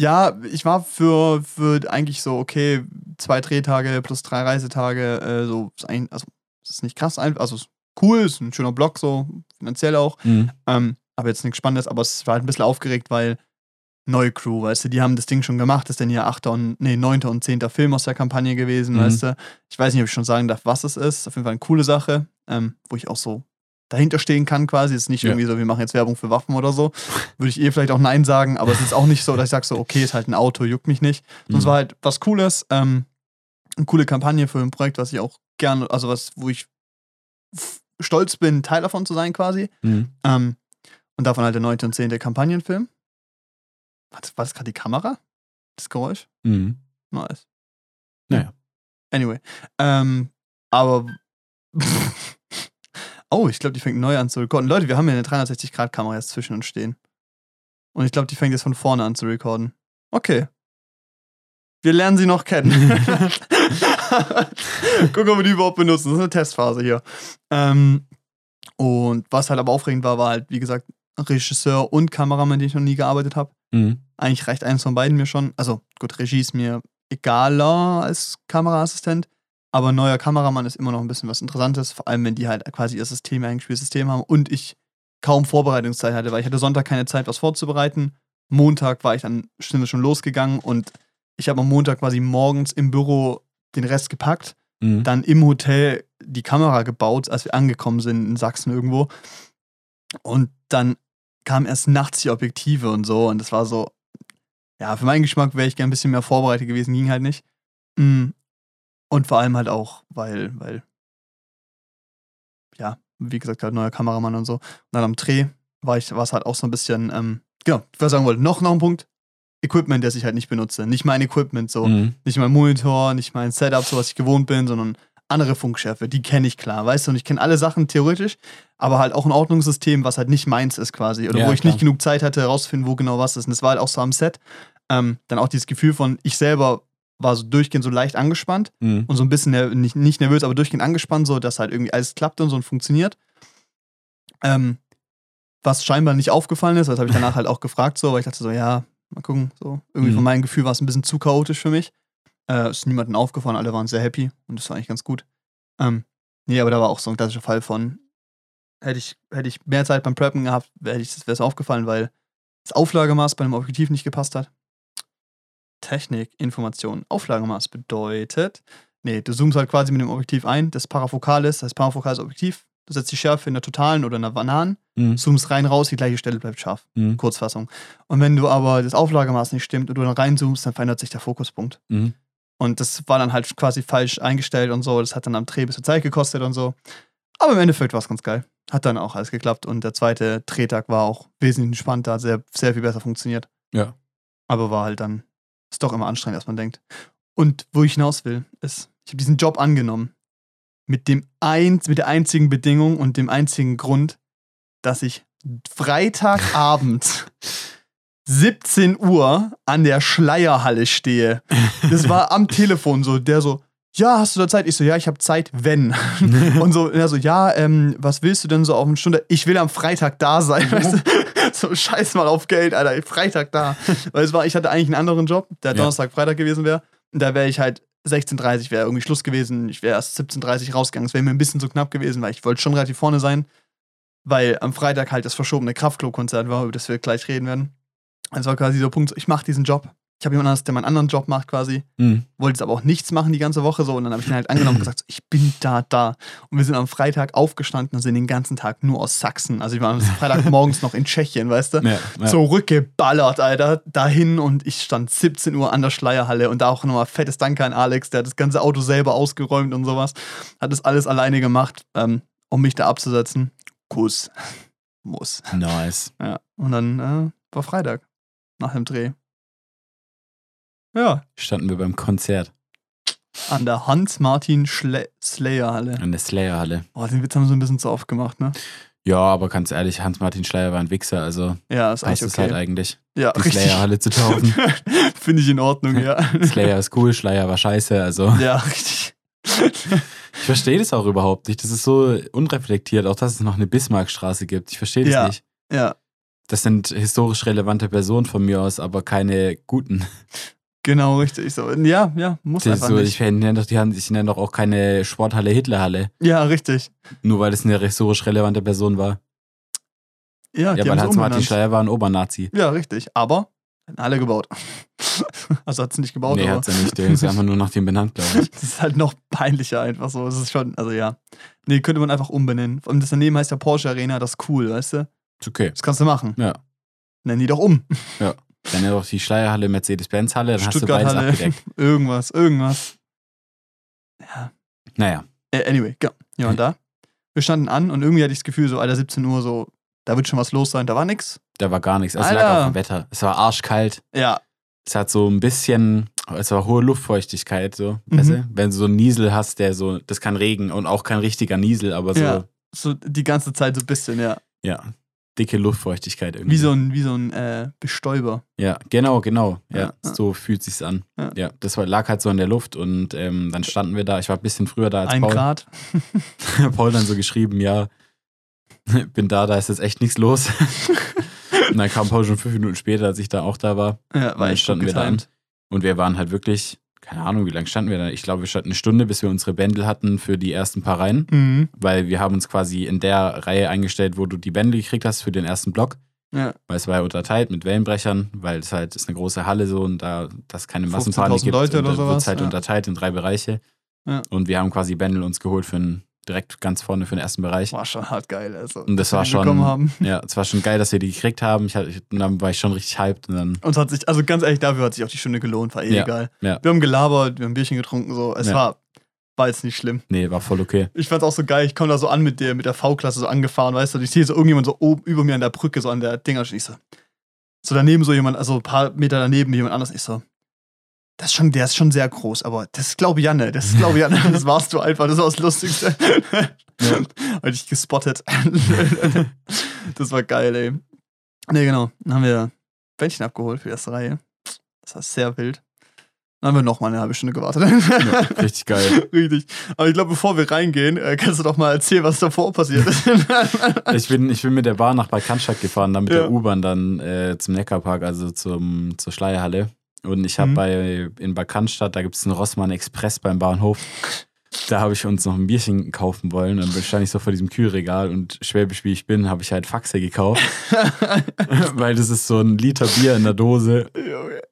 Ja, ich war für, für eigentlich so, okay, zwei Drehtage plus drei Reisetage, äh, so, ist ein, also, es ist nicht krass, also, ist cool, ist ein schöner Block, so, finanziell auch. Mhm. Ähm, aber jetzt nichts Spannendes, aber es war halt ein bisschen aufgeregt, weil neue Crew, weißt du, die haben das Ding schon gemacht, das ist dann ja 8. und, nee, 9. und 10. Film aus der Kampagne gewesen, Mhm. weißt du. Ich weiß nicht, ob ich schon sagen darf, was es ist. Auf jeden Fall eine coole Sache, ähm, wo ich auch so dahinter stehen kann quasi. Es ist nicht Ja. irgendwie so, wir machen jetzt Werbung für Waffen oder so. Würde ich eh vielleicht auch Nein sagen, aber es ist auch nicht so, dass ich sage so, okay, ist halt ein Auto, juckt mich nicht. Sonst Mhm. war halt was Cooles, ähm, eine coole Kampagne für ein Projekt, was ich auch gerne, also was, wo ich stolz bin, Teil davon zu sein quasi. Mhm. Ähm, und davon halt der 9. und 10. Kampagnenfilm. War das, das gerade die Kamera? Das Geräusch? Mhm. Nice. Naja. Anyway. Ähm, aber. oh, ich glaube, die fängt neu an zu recorden. Leute, wir haben hier eine 360-Grad-Kamera jetzt zwischen uns stehen. Und ich glaube, die fängt jetzt von vorne an zu recorden. Okay. Wir lernen sie noch kennen. Gucken, ob wir die überhaupt benutzen. Das ist eine Testphase hier. Ähm, und was halt aber aufregend war, war halt, wie gesagt, Regisseur und Kameramann, den ich noch nie gearbeitet habe. Mhm. Eigentlich reicht eins von beiden mir schon. Also gut, Regie ist mir egaler als Kameraassistent, aber neuer Kameramann ist immer noch ein bisschen was Interessantes, vor allem wenn die halt quasi ihr System, ihr eingespieltes System haben und ich kaum Vorbereitungszeit hatte, weil ich hatte Sonntag keine Zeit, was vorzubereiten. Montag war ich dann schnell schon losgegangen und ich habe am Montag quasi morgens im Büro den Rest gepackt Mhm. dann im Hotel die Kamera gebaut, als wir angekommen sind in Sachsen irgendwo. Und dann kamen erst nachts die Objektive und so. Und das war so, ja, für meinen Geschmack wäre ich gern ein bisschen mehr vorbereitet gewesen, ging halt nicht. Mm. Und vor allem halt auch, weil, weil, ja, wie gesagt, halt neuer Kameramann und so. Und dann am Dreh war ich, war es halt auch so ein bisschen, ähm, genau, was ich sagen wollte, noch, noch ein Punkt. Equipment, das ich halt nicht benutze. Nicht mein Equipment, so Mhm. nicht mein Monitor, nicht mein Setup, so was ich gewohnt bin, sondern andere Funkschärfe, die kenne ich klar, weißt du, und ich kenne alle Sachen theoretisch, aber halt auch ein Ordnungssystem, was halt nicht meins ist quasi, oder Ja, wo ich klar. nicht genug Zeit hatte, herauszufinden, wo genau was ist. Und das war halt auch so am Set. Ähm, dann auch dieses Gefühl von, ich selber war so durchgehend so leicht angespannt Mhm. und so ein bisschen ner nicht, nicht nervös, aber durchgehend angespannt, so dass halt irgendwie alles klappt und so und funktioniert. Ähm, was scheinbar nicht aufgefallen ist, das habe ich danach halt auch gefragt, so, weil ich dachte so, ja, mal gucken, so. Irgendwie Mhm. von meinem Gefühl war es ein bisschen zu chaotisch für mich. Äh, ist niemandem aufgefallen, alle waren sehr happy und das war eigentlich ganz gut. Ähm, nee, aber da war auch so ein klassischer Fall von, hätte ich, hätte ich mehr Zeit beim Preppen gehabt, wäre es aufgefallen, weil das Auflagemaß bei einem Objektiv nicht gepasst hat. Technik, Information, Auflagemaß bedeutet, nee, du zoomst halt quasi mit dem Objektiv ein, das parafokal ist, das parafokales Objektiv, du setzt die Schärfe in der totalen oder in der Bananen, Mhm. zoomst rein, raus, die gleiche Stelle bleibt scharf. Mhm. Kurzfassung. Und wenn du aber das Auflagemaß nicht stimmt und du dann reinzoomst, dann verändert sich der Fokuspunkt. Mhm. Und das war dann halt quasi falsch eingestellt und so. Das hat dann am Dreh ein bisschen Zeit gekostet und so. Aber im Endeffekt war es ganz geil. Hat dann auch alles geklappt und der zweite Drehtag war auch wesentlich entspannter, hat sehr, sehr viel besser funktioniert. Ja. Aber war halt dann, ist doch immer anstrengend, als man denkt. Und wo ich hinaus will, ist, ich habe diesen Job angenommen. Mit, dem ein, mit der einzigen Bedingung und dem einzigen Grund, dass ich Freitagabend 17 Uhr an der Schleierhalle stehe. Das war am Telefon so, der so, ja, hast du da Zeit? Ich so, ja, ich habe Zeit, wenn. Und so, er so, ja, ähm, was willst du denn so auf eine Stunde? Ich will am Freitag da sein. Weißt du? So, scheiß mal auf Geld, Alter, Freitag da. Weil es war, ich hatte eigentlich einen anderen Job, der. Donnerstag, Freitag gewesen wäre. Und da wäre ich halt 16.30 wäre irgendwie Schluss gewesen. Ich wäre erst 17.30 rausgegangen. Es wäre mir ein bisschen zu knapp gewesen, weil ich wollte schon relativ vorne sein. Weil am Freitag halt das verschobene Kraftklub-Konzert war, über das wir gleich reden werden. Es war quasi so Punkt, ich mache diesen Job. Ich habe jemanden anders, der meinen anderen Job macht quasi Mhm. wollte jetzt aber auch nichts machen die ganze Woche so und dann habe ich ihn halt angenommen und gesagt, so, ich bin da, da. Und wir sind am Freitag aufgestanden und sind den ganzen Tag nur aus Sachsen. Also ich war am Freitag morgens noch in Tschechien, weißt du? Ja, ja. Zurückgeballert, Alter, dahin und ich stand 17 Uhr an der Schleierhalle und da auch nochmal fettes Danke an Alex, der hat das ganze Auto selber ausgeräumt und sowas. Hat das alles alleine gemacht, ähm, um mich da abzusetzen. Kuss. Muss. Nice. Ja. Und dann äh, war Freitag. Nach dem Dreh. Ja, Standen wir beim Konzert an der Hans-Martin-Slayer-Halle. an der Slayer-Halle. Boah, den Witz haben wir so ein bisschen zu oft gemacht, ne? Ja, aber ganz ehrlich, Hans-Martin Schleier war ein Wichser, also Ja, ist passt eigentlich es halt okay. eigentlich, ja, die. Slayer-Halle zu taufen. Finde ich in Ordnung, ja. Slayer ist cool, Schleier war scheiße, also ja, richtig. ich verstehe das auch überhaupt nicht. Das ist so unreflektiert, auch dass es noch eine Bismarckstraße gibt. Ich verstehe das Ja. nicht. ja, Das sind historisch relevante Personen von mir aus, aber keine guten. Genau, richtig. So, ja, ja, muss Das einfach so, nicht. ich nenne doch, die haben- ich nenne doch auch keine Sporthalle Hitlerhalle, Ja, richtig. nur weil es eine historisch relevante Person war. Ja, Ja, die weil Hans-Martin. Schleier war ein Obernazi. Ja, richtig. Aber hätten alle gebaut. also hat sie nicht gebaut, nee, hat's ja nicht. Der ist einfach nur nach dem benannt, glaube ich. das ist halt noch peinlicher einfach so. Das ist schon, also ja. Nee, könnte man einfach umbenennen. Und das daneben heißt ja Porsche Arena, das ist cool, weißt du? Ist okay. Das kannst du machen. Ja. Nenn die doch um. Dann ja doch die Schleierhalle, Mercedes-Benz-Halle, dann hast du beides abgedeckt. Irgendwas, irgendwas. Ja. Naja, Äh, anyway, ja. Ja, und da? Wir standen an und irgendwie hatte ich das Gefühl, so, Alter, 17 Uhr, so, da wird schon was los sein. Da war nix. da war gar nichts. Es lag Alter. auf dem Wetter. Es war arschkalt. Ja, Es hat so ein bisschen, es war hohe Luftfeuchtigkeit, so. Mhm. Weißt du? Wenn du so einen Niesel hast, der so, das kein Regen und auch kein richtiger Niesel, aber so, Ja. ja, so die ganze Zeit so ein bisschen, ja. Dicke Luftfeuchtigkeit irgendwie. Wie so ein, wie so ein äh, Bestäuber. Ja, genau, genau. Ja, Ja, so fühlt sich's an. Ja. Ja, das war, lag halt so in der Luft und ähm, dann standen wir da. Ich war ein bisschen früher da als Ein Paul. Grad. Paul dann so geschrieben, ja, bin da, da ist jetzt echt nichts los. und dann kam Paul schon fünf Minuten später, als ich da auch da war. Ja, Und war dann echt standen wir da an. Und wir waren halt wirklich, keine Ahnung, wie lange standen wir da? Ich glaube, wir standen eine Stunde, bis wir unsere Bändel hatten für die ersten paar Reihen. Mhm. Weil wir haben uns quasi in der Reihe eingestellt, wo du die Bändel gekriegt hast für den ersten Block. Ja. Weil es war ja unterteilt mit Wellenbrechern, weil es halt ist eine große Halle so und da das keine 15.000 Massenpanik gibt. Leute oder wird sowas, es halt ja. unterteilt in drei Bereiche. Ja. Und wir haben quasi Bändel uns geholt für einen, direkt ganz vorne für den ersten Bereich. War schon hart geil. Also, Und das war schon- Haben. Ja, es war schon geil, dass wir die gekriegt haben. Ich, hatte- dann war ich schon richtig hyped und dann, Und es hat sich, also ganz ehrlich, dafür hat sich auch die Stunde gelohnt, war eh Ja, egal. ja. Wir haben gelabert, wir haben ein Bierchen getrunken, so. Es Ja. war, war jetzt nicht schlimm. nee, war voll okay. Ich fand's auch so geil, ich komme da so an mit der, mit der V-Klasse so angefahren, weißt du, und ich sehe so irgendjemand so oben über mir an der Brücke, so an der Dinger, und ich so, so daneben so jemand, also ein paar Meter daneben jemand anders, ich so, das ist schon, der ist schon sehr groß, aber das ist glaube Janne, das ist glaube Janne, das warst du einfach, das war das Lustigste. Ja. Hab ich gespottet. das war geil, ey. Nee, genau, dann haben wir Bändchen abgeholt für die erste Reihe. Das war sehr wild. Dann haben wir noch mal eine halbe Stunde gewartet. Ja, richtig geil. Richtig. Aber ich glaube, bevor wir reingehen, äh, kannst du doch mal erzählen, was davor passiert ist. Ich bin, ich bin mit der Bahn nach Bad Cannstatt gefahren, dann mit Ja. der U-Bahn dann äh, zum Neckarpark, also zum, zur Schleierhalle. Und ich habe Mhm. bei in Bad Cannstatt, da gibt es einen Rossmann Express beim Bahnhof. Da habe ich uns noch ein Bierchen kaufen wollen. Dann stand ich so vor diesem Kühlregal und schwäbisch wie ich bin, habe ich halt Faxe gekauft. weil das ist so ein Liter Bier in der Dose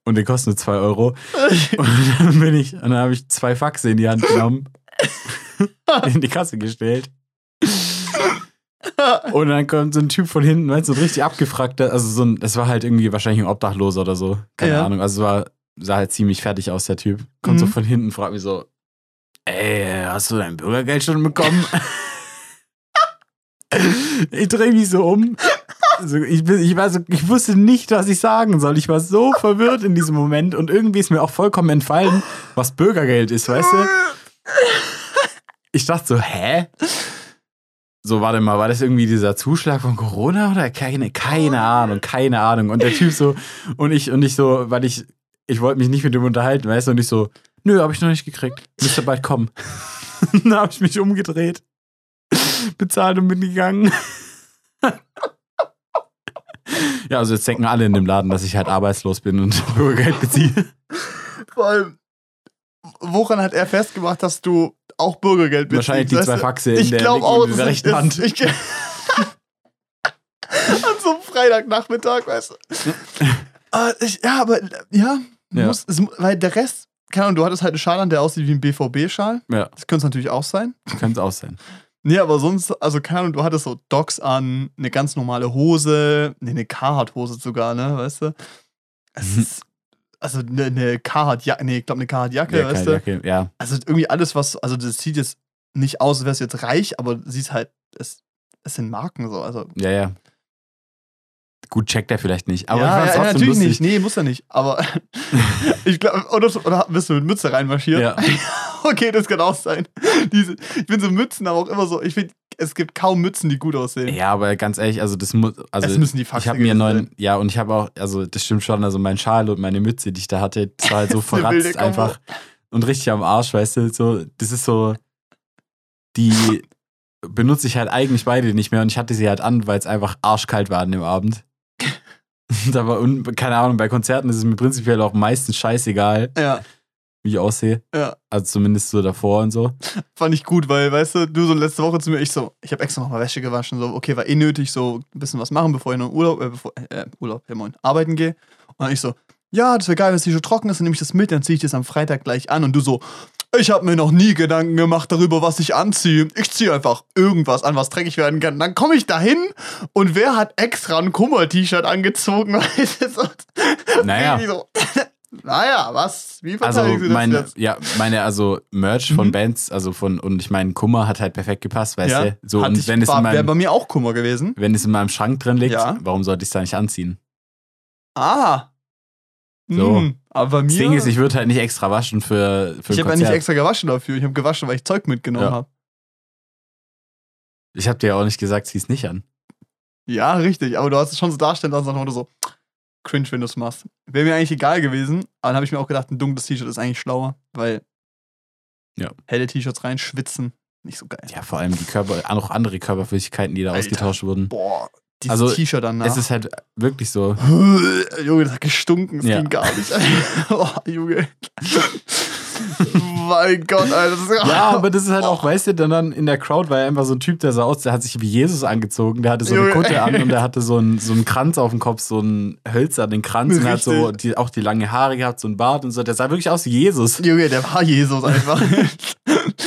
und die kosten nur 2 Euro. Und dann bin ich, und dann habe ich zwei Faxe in die Hand genommen, in die Kasse gestellt. Und dann kommt so ein Typ von hinten, weißt du, so richtig abgefragter, also so ein, das war halt irgendwie wahrscheinlich ein Obdachloser oder so. Keine Ja. Ahnung. Also es war, sah halt ziemlich fertig aus, der Typ. Kommt so Mhm. von hinten, fragt mich so, ey, hast du dein Bürgergeld schon bekommen? ich drehe mich so um. Also ich, bin, ich, war so, ich wusste nicht, was ich sagen soll. Ich war so verwirrt in diesem Moment und irgendwie ist mir auch vollkommen entfallen, was Bürgergeld ist, weißt du? Ich dachte so, hä? So, warte mal, war das irgendwie dieser Zuschlag von Corona oder keine, keine Ahnung, keine Ahnung. Und der Typ so, und ich, und ich so, weil ich, ich wollte mich nicht mit ihm unterhalten, weißt du, und ich so, nö, hab ich noch nicht gekriegt. Müsste bald kommen. Dann habe ich mich umgedreht, bezahlt und bin gegangen. ja, also jetzt denken alle in dem Laden, dass ich halt arbeitslos bin und Bürgergeld beziehe. Vor allem, woran hat er festgemacht, dass du auch Bürgergeld beziehst? Wahrscheinlich die zwei? Faxe in Ich der, auch, in rechten Hand. Ich, an so einem Freitagnachmittag, weißt du. Ah, ich, ja, aber ja, Ja. Muss, es, weil der Rest, keine Ahnung, du hattest halt einen Schal an, der aussieht wie ein BVB-Schal. Ja, Das könnte es natürlich auch sein. könnte es auch sein. Nee, aber sonst, also keine Ahnung, du hattest so Docs an, eine ganz normale Hose, nee, eine Carhartt-Hose sogar, ne, weißt du? Es Mhm. ist, also eine, eine Carhartt-Jacke, nee, ich glaube eine Carhartt-Jacke, Ja, weißt du? Jacke, ja. Also irgendwie alles, was, also das sieht jetzt nicht aus, als wär's jetzt reich, aber siehst halt, es, es sind Marken so, also. Ja, ja. Gut, checkt er vielleicht nicht. Aber ja, ich ja, natürlich lustig. nicht, nee, muss er nicht, aber ich glaube, oder, oder bist du mit Mütze reinmarschiert? Ja. okay, das kann auch sein. Diese, ich bin so Mützen, aber auch immer so, ich finde, es gibt kaum Mützen, die gut aussehen. Ja, aber ganz ehrlich, also das muss, also es müssen die Faxe ich habe mir neuen, ja, und ich habe auch, also das stimmt schon, also mein Schal und meine Mütze, die ich da hatte, das war halt so verratzt einfach und richtig am Arsch, weißt du, so, das ist so, die benutze ich halt eigentlich beide nicht mehr und ich hatte sie halt an, weil es einfach arschkalt war an dem Abend. Da war, und, keine Ahnung, bei Konzerten ist es mir prinzipiell auch meistens scheißegal, Ja, wie ich aussehe. ja. Also zumindest so davor und so. Fand ich gut, weil, weißt du, du so letzte Woche zu mir, ich so, ich habe extra nochmal Wäsche gewaschen, so, okay, war eh nötig, so ein bisschen was machen, bevor ich noch in Urlaub, äh, bevor, äh, Urlaub, ja moin, arbeiten gehe. Und dann ich so, ja, das wäre geil, wenn es T-Shirt trocken ist, dann nehme ich das mit, dann ziehe ich das am Freitag gleich an. Und du so, ich habe mir noch nie Gedanken gemacht darüber, was ich anziehe. Ich ziehe einfach irgendwas an, was dreckig werden kann. Dann komme ich dahin und wer hat extra ein Kummer-T-Shirt angezogen? Naja. So, naja, was? Wie Also verteidigen Sie das meine, jetzt? ja, meine, also Merch von Mhm. Bands, also von, und ich meine, Kummer hat halt perfekt gepasst, weißt Ja, du? So, und ich, wenn es, in war, wäre meinem, bei mir auch Kummer gewesen. wenn es in meinem Schrank drin liegt, Ja. warum sollte ich es da nicht anziehen? Ah. So. Hm, aber mir. Das Ding ist, ich würde halt nicht extra waschen für, für ich habe ja nicht extra gewaschen dafür. Ich habe gewaschen, weil ich Zeug mitgenommen Ja. habe. ich habe dir ja auch nicht gesagt, zieh es nicht an. Ja, richtig. Aber du hast es schon so darstellen lassen, oder so cringe, wenn du es machst. Wäre mir eigentlich egal gewesen. Aber dann habe ich mir auch gedacht, ein dunkles T-Shirt ist eigentlich schlauer, weil Ja. helle T-Shirts rein, schwitzen, nicht so geil. Ja, vor allem die Körper, auch andere Körperflüssigkeiten, die da Alter. ausgetauscht wurden. Boah, dieses Also, T-Shirt danach. Es ist halt wirklich so. Junge, das hat gestunken, das Ja. ging gar nicht. oh, Junge. mein Gott, Alter. Ja, aber das ist halt auch, weißt du, dann, dann in der Crowd war ja einfach so ein Typ, der sah aus, der hat sich wie Jesus angezogen, der hatte so eine. Kutte an und der hatte so einen, so einen Kranz auf dem Kopf, so einen hölzernen Kranz und hat so Richtig. die, auch die lange Haare gehabt, so einen Bart und so. Der sah wirklich aus wie Jesus. Junge, der war Jesus einfach.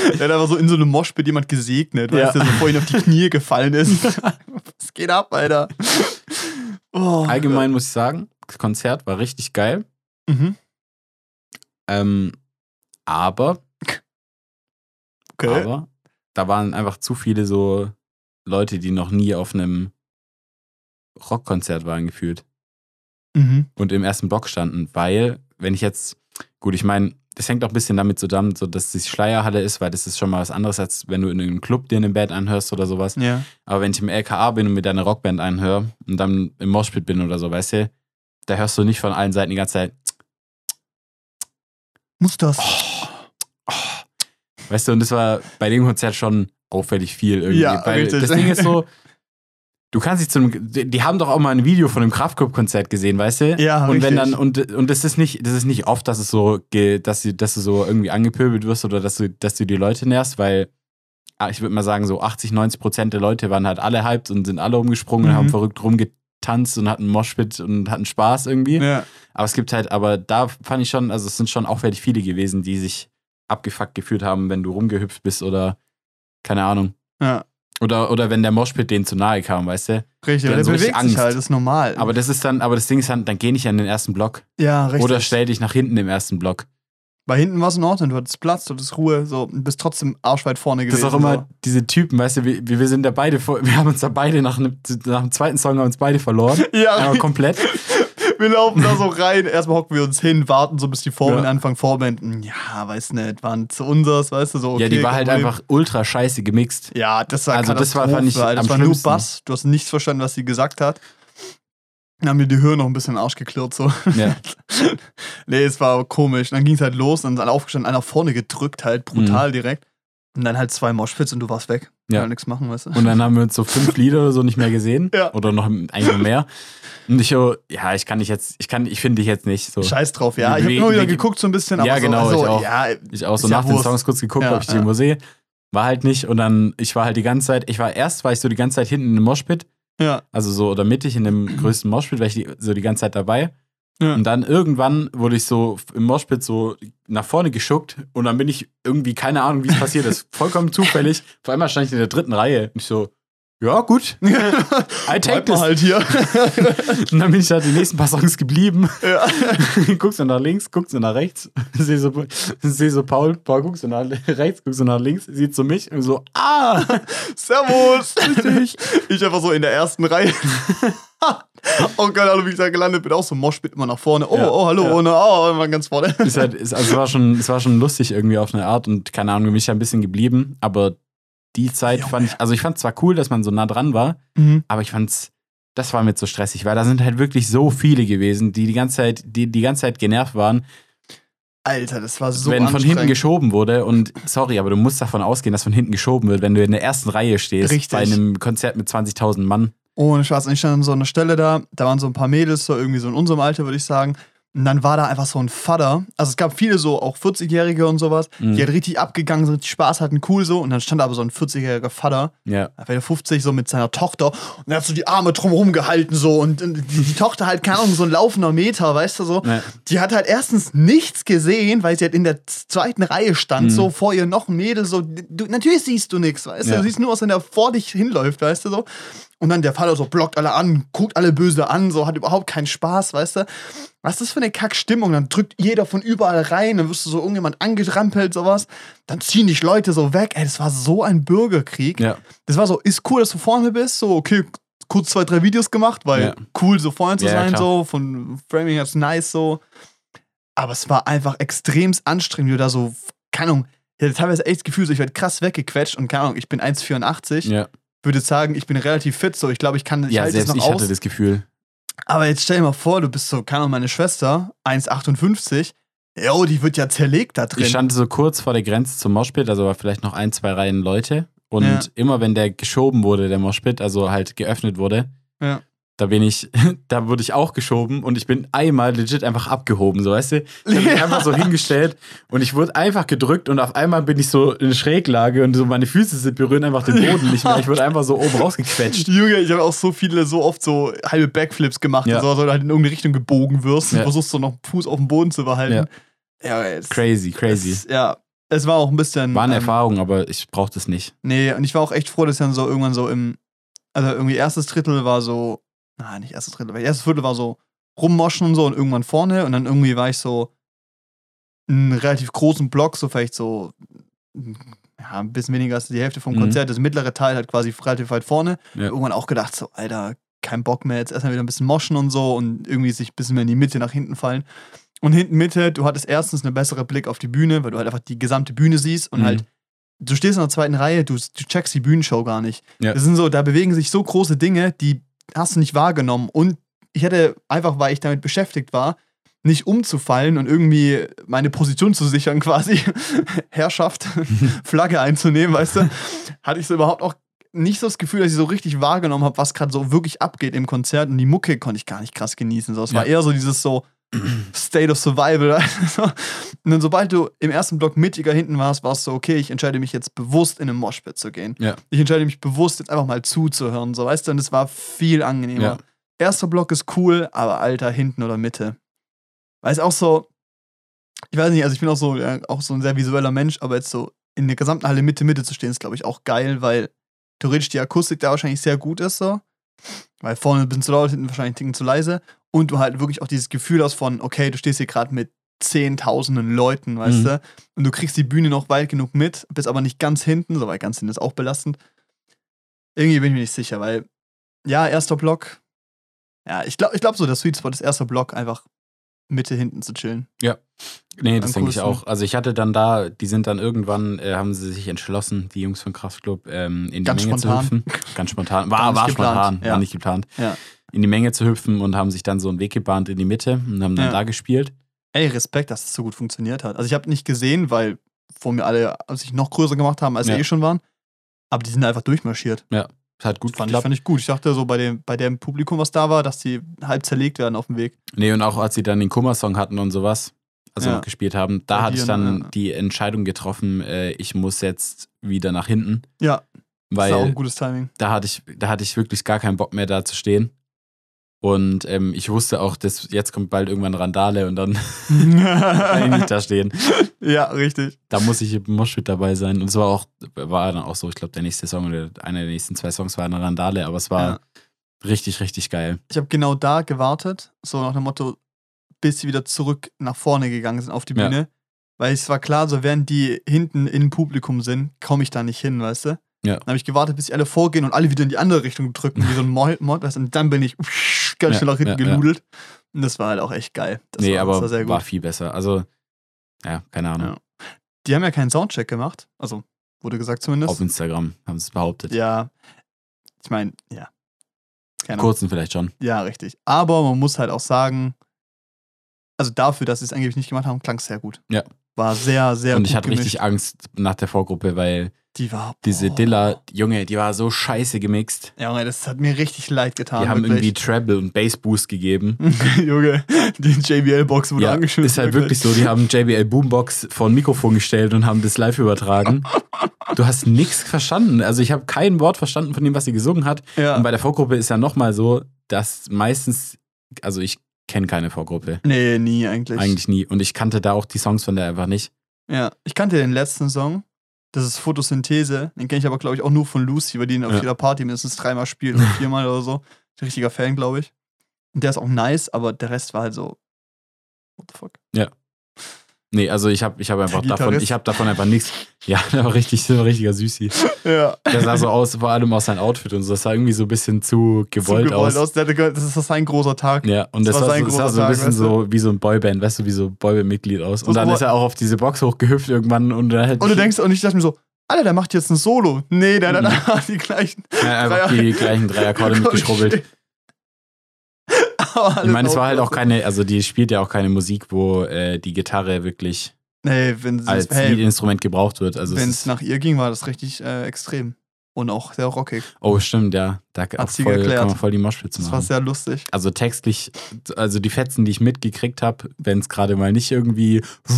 der hat einfach so in so einem Moshpit jemand gesegnet, Ja. weißt du, der so vorhin auf die Knie gefallen ist. Was geht ab, Alter? Oh, Allgemein muss ich sagen, das Konzert war richtig geil. Mhm. Ähm, aber, Okay. aber, da waren einfach zu viele so Leute, die noch nie auf einem Rockkonzert waren, gefühlt. Mhm. und im ersten Block standen, weil, wenn ich jetzt, gut, ich meine, das hängt auch ein bisschen damit zusammen, so dass die Schleierhalle ist, weil das ist schon mal was anderes, als wenn du in einem Club dir eine Band anhörst oder sowas. Ja. Aber wenn ich im LKA bin und mir da eine Rockband anhöre und dann im Moshpit bin oder so, weißt du, da hörst du nicht von allen Seiten die ganze Zeit. Muss das. Weißt du, und das war bei dem Konzert schon auffällig viel irgendwie. Ja, weil richtig. das Ding ist so, du kannst dich zu einem, die haben doch auch mal ein Video von einem Kraftclub-Konzert gesehen, weißt du? Ja, Und wenn richtig. dann, und, und das ist nicht, das ist nicht oft, dass es so, dass du, dass du so irgendwie angepöbelt wirst oder dass du, dass du die Leute nervst, weil ah, ich würde mal sagen, so 80, 90 Prozent der Leute waren halt alle hyped und sind alle umgesprungen und Mhm. haben verrückt rumgetanzt und hatten Moshpit und hatten Spaß irgendwie. Ja. Aber es gibt halt, aber da fand ich schon, also es sind schon auffällig viele gewesen, die sich abgefuckt gefühlt haben, wenn du rumgehüpft bist oder keine Ahnung. ja. Oder, oder wenn der Moshpit denen zu nahe kam, weißt du? Richtig, der so bewegt sich Angst. halt, das ist normal. Aber das ist dann, aber das Ding ist dann, dann geh nicht an den ersten Block. ja, richtig. Oder stell dich nach hinten im ersten Block. Bei hinten war es in Ordnung, du hattest Platz, du hattest Ruhe, so, bist trotzdem arschweit vorne Das gewesen. ist auch immer diese Typen, weißt du, wir, wir sind da beide, wir haben uns da beide nach, einem- nach dem zweiten Song haben uns beide verloren. so. Ja, Einmal komplett. wir laufen da so rein, erstmal hocken wir uns hin, warten so, bis die Vorband Ja. anfangen, Vorbänden. Ja, weiß nicht, waren zu unseres, weißt du, so. Okay, ja, die war halt Problem. einfach ultra scheiße gemixt. Ja, das war Also das war- fand ich Alter. Das war nur. Bass, du hast nichts verstanden, was sie gesagt hat. Dann haben mir die Hörer noch ein bisschen Arsch geklirrt, so. Ja. nee, es war komisch. Und dann ging es halt los, dann sind alle aufgestanden, einer vorne gedrückt, halt brutal direkt. Und dann halt zwei Moshpits und du warst weg. Ja. Nichts machen, weißt du? Und dann haben wir uns so fünf Lieder oder so nicht mehr gesehen. Ja. Oder noch eigentlich mehr. Und ich so, ja, ich kann dich jetzt, ich kann, ich finde dich jetzt nicht. So. Scheiß drauf, ja. Ich habe immer wieder geguckt so ein bisschen, aber Ja, so, genau, also, ich auch. ja, Ich auch so nach den. Songs kurz geguckt, ob ich die irgendwo sehe. War halt nicht. Und dann, ich war halt die ganze Zeit, ich war erst, war ich so die ganze Zeit hinten in dem Moshpit. ja, Also so, oder mittig in dem größten Moshpit, war ich die, so die ganze Zeit dabei. Ja. Und dann irgendwann wurde ich so im Moshpit so nach vorne geschuckt und dann bin ich irgendwie, keine Ahnung, wie es passiert ist. Vollkommen zufällig. Vor allem stand ich in der dritten Reihe. Und ich so, ja, gut. I take this. halt hier. Und dann bin ich da die nächsten paar Songs geblieben. ja. guckst du nach links, guckst du nach rechts, seh so, seh so Paul, Paul guckst du nach rechts, guckst du nach links, sieht so mich und so, ah! Servus. ich einfach so in der ersten Reihe. auch keine Ahnung, wie ich da gelandet bin. Auch so Moshpit immer nach vorne. Oh, Ja, oh, hallo. ja. Und, oh, immer ganz vorne. Ist halt, ist, also es, war schon, es war schon lustig irgendwie auf eine Art und keine Ahnung, bin ich da ein bisschen geblieben, aber die Zeit fand ich, also ich fand zwar cool, dass man so nah dran war, Mhm. aber ich fand's, das war mir zu stressig, weil da sind halt wirklich so viele gewesen, die die ganze Zeit, die die ganze Zeit genervt waren, Alter, das war so wenn von hinten geschoben wurde und sorry, aber du musst davon ausgehen, dass von hinten geschoben wird, wenn du in der ersten Reihe stehst Richtig. bei einem Konzert mit 20.000 Mann. Ohne Spaß. Und ich stand an so einer Stelle da, da waren so ein paar Mädels, so irgendwie so in unserem Alter, würde ich sagen. Und dann war da einfach so ein Vater. Also es gab viele so, auch 40-Jährige und sowas, Mhm. die halt richtig abgegangen sind, richtig Spaß hatten, cool so. Und dann stand da aber so ein 40-jähriger Vater, Ja. vielleicht 50, so mit seiner Tochter. Und er hat so die Arme drumherum gehalten so. Und die, die Tochter halt, keine Ahnung, so ein laufender Meter, weißt du so. Ja. Die hat halt erstens nichts gesehen, weil sie halt in der zweiten Reihe stand, Mhm. so vor ihr noch ein Mädel, so. Du, natürlich siehst du nichts, weißt du. Ja. Du siehst nur, was wenn der vor dich hinläuft, weißt du so. Und dann der Vater so blockt alle an, guckt alle böse an, so hat überhaupt keinen Spaß, weißt du. Was ist das für eine Kackstimmung? Dann drückt jeder von überall rein, dann wirst du so irgendjemand angetrampelt, sowas. Dann ziehen dich Leute so weg. Ey, das war so ein Bürgerkrieg. Ja. Das war so, ist cool, dass du vorne bist, so, okay, kurz zwei, drei Videos gemacht, weil Ja. cool, so vorne zu Ja, sein, klar. so, von Framing her nice, so. Aber es war einfach extremst anstrengend, wie du da so, keine Ahnung, ich hatte teilweise echt das Gefühl, so, ich werde krass weggequetscht und keine Ahnung, ich bin 1,84, Ja, würde sagen, ich bin relativ fit, so, ich glaube, ich kann, ich ja selbst noch ich aus. hatte das Gefühl. Aber jetzt stell dir mal vor, du bist so, keine Ahnung, meine Schwester, 1,58, jo, die wird ja zerlegt da drin. Ich stand so kurz vor der Grenze zum Moshpit, also war vielleicht noch ein, zwei Reihen Leute. Und Ja. immer wenn der geschoben wurde, der Moshpit, also halt geöffnet wurde, Ja. Da bin ich, da wurde ich auch geschoben und ich bin einmal legit einfach abgehoben, so weißt du? Ich habe mich Ja. einfach so hingestellt und ich wurde einfach gedrückt und auf einmal bin ich so in Schräglage und so meine Füße sind- berühren einfach den Boden nicht mehr. Ich wurde einfach so oben rausgequetscht. Junge, ich habe auch so viele, so oft so halbe Backflips gemacht, Ja. so, dass du halt in irgendeine Richtung gebogen wirst und Ja. versuchst so noch Fuß auf dem Boden zu behalten. Ja, es, Crazy, crazy. Es, ja, es war auch ein bisschen. War eine ähm, Erfahrung, aber ich brauche das nicht. Nee, und ich war auch echt froh, dass ich dann so irgendwann so im. Also irgendwie erstes Drittel war so. Nein, nicht erstes Drittel, weil erstes Viertel war so rummoschen und so und irgendwann vorne und dann irgendwie war ich so einen relativ großen Block, so vielleicht so. Ja, ein bisschen weniger als die Hälfte vom Mhm. Konzert. Das mittlere Teil halt quasi relativ weit vorne. Ja. Irgendwann auch gedacht, so, Alter, kein Bock mehr, jetzt erstmal wieder ein bisschen moschen und so und irgendwie sich ein bisschen mehr in die Mitte nach hinten fallen. Und hinten Mitte, du hattest erstens einen besseren Blick auf die Bühne, weil du halt einfach die gesamte Bühne siehst und Mhm. halt, du stehst in der zweiten Reihe, du, du checkst die Bühnenshow gar nicht. Ja. Das sind so, da bewegen sich so große Dinge, die hast du nicht wahrgenommen. Und ich hätte einfach, weil ich damit beschäftigt war, nicht umzufallen und irgendwie meine Position zu sichern, quasi Herrschaft, Flagge einzunehmen, weißt du, hatte ich so überhaupt auch nicht so das Gefühl, dass ich so richtig wahrgenommen habe, was gerade so wirklich abgeht im Konzert und die Mucke konnte ich gar nicht krass genießen. So, es war Ja. eher so dieses so State of Survival. du? und dann sobald du im ersten Block mittiger hinten warst, warst du so, okay, ich entscheide mich jetzt bewusst in einen Moshpit zu gehen. Ja. Ich entscheide mich bewusst jetzt einfach mal zuzuhören, so weißt du, und es war viel angenehmer. Ja. Erster Block ist cool, aber Alter, hinten oder Mitte. Weil es auch so, ich weiß nicht, also ich bin auch so, ja, auch so ein sehr visueller Mensch, aber jetzt so in der gesamten Halle Mitte, Mitte zu stehen, ist, glaube ich, auch geil, weil theoretisch die Akustik da wahrscheinlich sehr gut ist, so. Weil vorne bin zu laut, hinten wahrscheinlich ein Ticken zu leise. Und du halt wirklich auch dieses Gefühl hast von, okay, du stehst hier gerade mit zehntausenden Leuten, weißt Mhm. du? Und du kriegst die Bühne noch weit genug mit, bist aber nicht ganz hinten, so weil ganz hinten ist auch belastend. Irgendwie bin ich mir nicht sicher, weil, ja, erster Block, ja, ich glaube ich glaub so, der Sweet Spot ist erster Block, einfach Mitte, hinten zu chillen. Nee, das denke ich auch. Also ich hatte dann da, die sind dann irgendwann, äh, haben sie sich entschlossen, die Jungs von Kraftklub, ähm, in die Ganz Menge spontan. zu hüpfen. Ganz spontan. War, war geplant, spontan, ja. war nicht geplant. Ja. In die Menge zu hüpfen und haben sich dann so einen Weg gebahnt in die Mitte und haben dann Ja. da gespielt. Ey, Respekt, dass es so gut funktioniert hat. Also ich habe nicht gesehen, weil vor mir alle sich noch größer gemacht haben, als Ja. sie eh schon waren. Aber die sind einfach durchmarschiert. Es hat gut Fand ich, fand ich gut. Ich dachte so bei dem, bei dem Publikum, was da war, dass die halb zerlegt werden auf dem Weg. Nee, und auch als sie dann den Kummersong hatten und sowas, also Ja. gespielt haben, da Bei hatte ich dann die Entscheidung getroffen, äh, ich muss jetzt wieder nach hinten. Ja, das ist auch Weil ein gutes Timing. da hatte ich, da hatte ich wirklich gar keinen Bock mehr da zu stehen. Und ähm, ich wusste auch, dass jetzt kommt bald irgendwann Randale und dann kann ich nicht da stehen. ja, richtig. Da muss ich im Moshpit dabei sein. Und es war auch, war dann auch so, ich glaube, der nächste Song oder einer der nächsten zwei Songs war eine Randale, aber es war Ja. richtig, richtig geil. Ich habe genau da gewartet, so nach dem Motto, bis sie wieder zurück nach vorne gegangen sind auf die Ja. Bühne. Weil es war klar, so während die hinten im Publikum sind, komme ich da nicht hin, weißt du? Ja. Dann habe ich gewartet, bis sie alle vorgehen und alle wieder in die andere Richtung drücken, wie so ein Mod, Mod weißt du? und dann bin ich ganz Ja, schnell nach hinten ja, geludelt. Und das war halt auch echt geil. Das nee, war, aber war sehr gut. war viel besser. Also, ja, keine Ahnung. Die haben ja keinen Soundcheck gemacht. Also, wurde gesagt zumindest. Auf Instagram haben sie es behauptet. Ja. Ich meine, ja. Keine Ahnung. Kurzen vielleicht schon. Ja, richtig. Aber man muss halt auch sagen, also dafür, dass sie es angeblich nicht gemacht haben, klang es sehr gut. Ja. War sehr, sehr und ich hatte gemischt. richtig Angst nach der Vorgruppe, weil Die war. diese. Dilla, Junge, die war so scheiße gemixt. Ja, Junge, das hat mir richtig leid getan. Die haben irgendwie wirklich. Treble und Bass Boost gegeben. Junge, die JBL-Box wurde Ja, angeschmissen. ist halt wirklich so, die haben JBL Boombox vor ein Mikrofon gestellt und haben das live übertragen. Du hast nichts verstanden. Also ich habe kein Wort verstanden von dem, was sie gesungen hat. Ja. Und bei der Vorgruppe ist ja nochmal so, dass meistens, also ich kenne keine Vorgruppe. nee, nie eigentlich. Eigentlich nie. Und ich kannte da auch die Songs von der einfach nicht. Ja, ich kannte den letzten Song. Das ist Photosynthese. Den kenne ich aber, glaube ich, auch nur von Lucy, weil die ihn auf Ja. jeder Party mindestens dreimal spielt oder viermal oder so. Ein richtiger Fan, glaube ich. Und der ist auch nice, aber der Rest war halt so. What the fuck? Nee, also ich habe ich hab einfach davon, ich habe davon einfach nichts. Ja, der war richtig, der war richtiger Süßi. Ja. Der sah so aus, vor allem aus seinem Outfit und so. Das sah irgendwie so ein bisschen zu gewollt, Zu gewollt aus. aus. Das ist sein großer Tag. Ja, und Das das, war sein so, sah so ein Tag, bisschen du? so wie so ein Boyband, weißt du, wie so ein Boyband-Mitglied aus. So, Und dann aber- ist er auch auf diese Box hochgehüpft irgendwann und dann halt Und du denkst, und ich dachte mir so, Alter, der macht jetzt ein Solo. Nee, der hat dann die gleichen. ja, einfach Dreier- die gleichen drei Akkorde mitgeschrubbelt. Ich meine, es war halt auch keine, also die spielt ja auch keine Musik, wo äh, die Gitarre wirklich wenn es als hey, Liedinstrument gebraucht wird. Also es wenn's ist, nach ihr ging, war das richtig äh, extrem. Und auch sehr rockig. oh, stimmt, ja. Da auch sie voll, erklärt. kann man voll die Moschpitze Das war machen. sehr lustig. Also textlich, also die Fetzen, die ich mitgekriegt habe, wenn es gerade mal nicht irgendwie